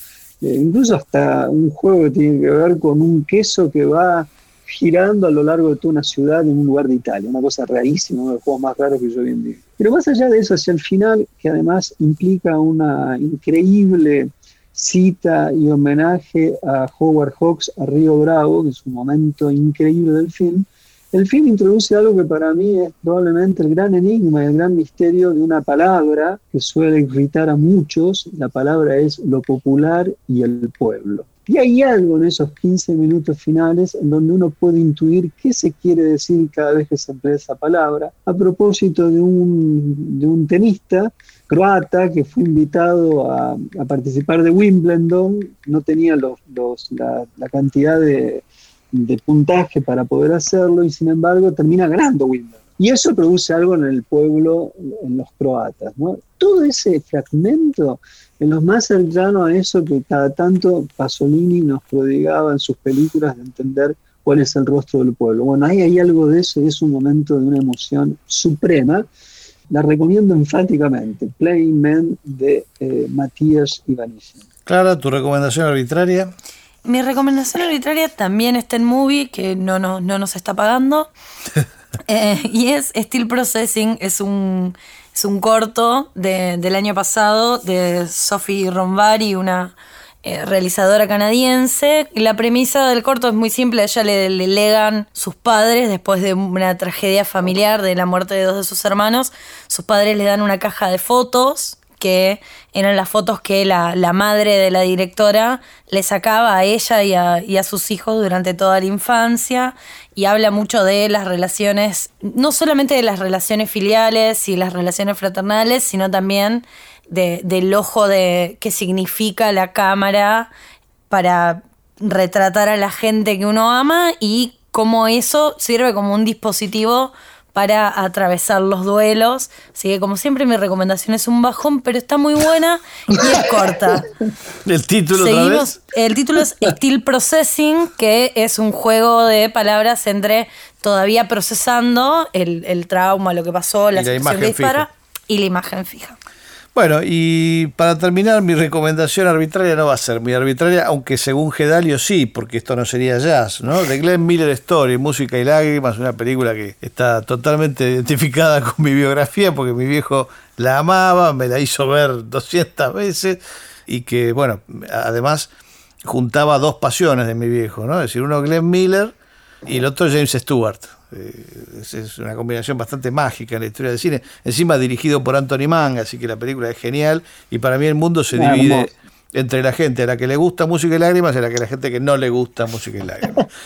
E: incluso hasta un juego que tiene que ver con un queso que va girando a lo largo de toda una ciudad en un lugar de Italia, una cosa rarísima, uno de los juegos más raros que yo vi en. Pero más allá de eso, hacia el final, que además implica una increíble cita y homenaje a Howard Hawks, a Río Bravo, que es un momento increíble del film, el film introduce algo que para mí es probablemente el gran enigma, el gran misterio de una palabra que suele irritar a muchos. La palabra es lo popular y el pueblo. Y hay algo en esos 15 minutos finales en donde uno puede intuir qué se quiere decir cada vez que se emplea esa palabra, a propósito de un, de un tenista croata que fue invitado a, a participar de Wimbledon, no tenía los, los- la, la cantidad de, de puntaje para poder hacerlo y sin embargo termina ganando Wimbledon. Y eso produce algo en el pueblo, en los croatas. ¿no? Todo ese fragmento, en los más cercano a eso que cada tanto Pasolini nos prodigaba en sus películas de entender cuál es el rostro del pueblo. Bueno, ahí hay algo de eso y es un momento de una emoción suprema. La recomiendo enfáticamente, Playing Men de eh, Matías Ivanishin.
C: Clara, tu recomendación arbitraria.
D: Mi recomendación arbitraria también está en Movie, que no, nos- no nos está pagando. Eh, y es Steel Processing, es un, es un corto de- del año pasado de Sophie Rombari, una eh, realizadora canadiense. La premisa del corto es muy simple, a ella le, le legan sus padres después de una tragedia familiar de la muerte de dos de sus hermanos. Sus padres le dan una caja de fotos que eran las fotos que la, la madre de la directora le sacaba a ella y a, a sus hijos durante toda la infancia. Y habla mucho de las relaciones, no solamente de las relaciones filiales y las relaciones fraternales, sino también de- del ojo de qué significa la cámara para retratar a la gente que uno ama y cómo eso sirve como un dispositivo para atravesar los duelos. Así que como siempre mi recomendación es un bajón, pero está muy buena y es corta.
C: El título otra
D: Seguimos.
C: vez.
D: El título es Still Processing, que es un juego de palabras entre todavía procesando el, el trauma, lo que pasó, la
C: Y la
D: situación que dispara
C: fija.
D: y la imagen fija.
C: Bueno, y para terminar, mi recomendación arbitraria no va a ser muy arbitraria, aunque según Gedalio sí, porque esto no sería jazz, ¿no? De Glenn Miller Story, Música y Lágrimas, una película que está totalmente identificada con mi biografía, porque mi viejo la amaba, me la hizo ver 200 veces, y que, bueno, además juntaba dos pasiones de mi viejo, ¿no? Es decir, uno Glenn Miller y el otro James Stewart. Eh, es, es una combinación bastante mágica en la historia del cine. Encima dirigido por Anthony Mann, así que la película es genial. Y para mí el mundo se
E: Ah,
C: divide
E: hermoso.
C: entre la gente a la que le gusta música y lágrimas y a la que la gente que no le gusta música y lágrimas.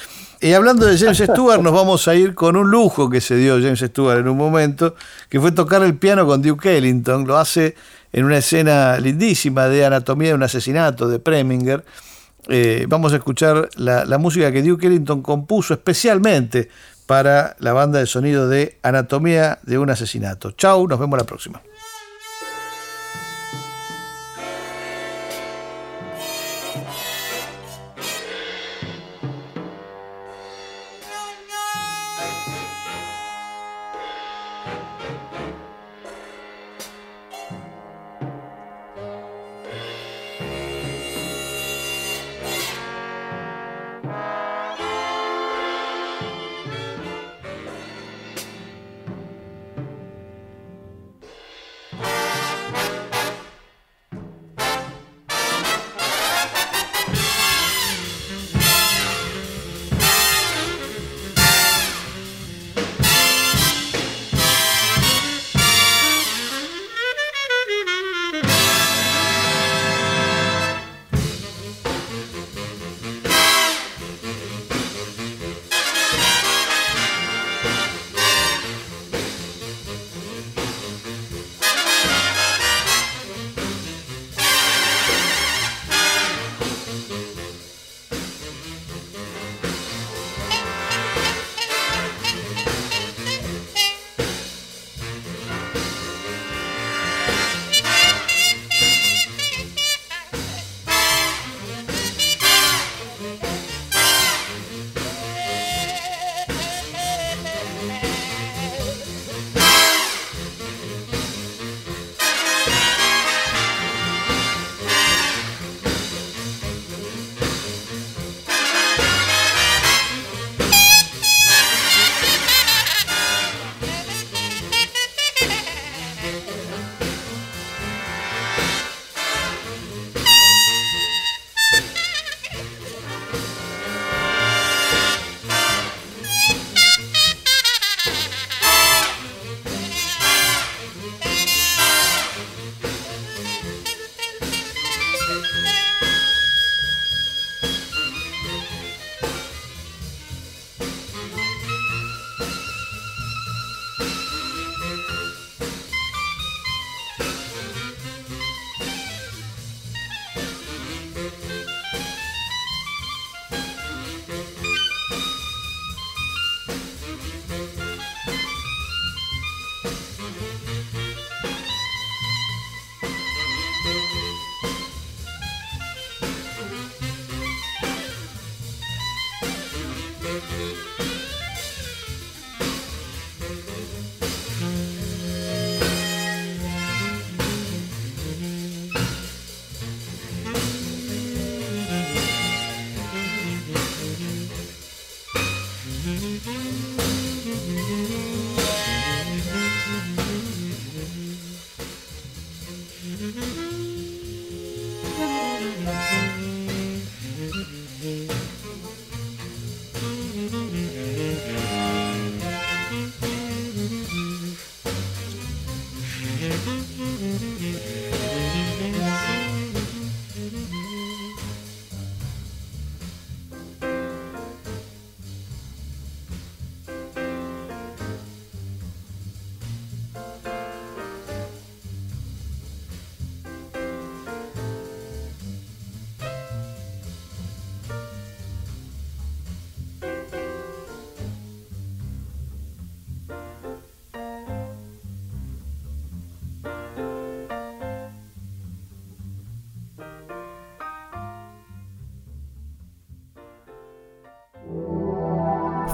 C: Y hablando de James Stewart, nos vamos a ir con un lujo que se dio James Stewart en un momento, que fue tocar el piano con Duke Ellington. Lo hace en una escena lindísima de Anatomía de un asesinato de Preminger. Eh, vamos a escuchar la, la música que Duke Ellington compuso especialmente para la banda de sonido de Anatomía de un asesinato. Chau, nos vemos la próxima.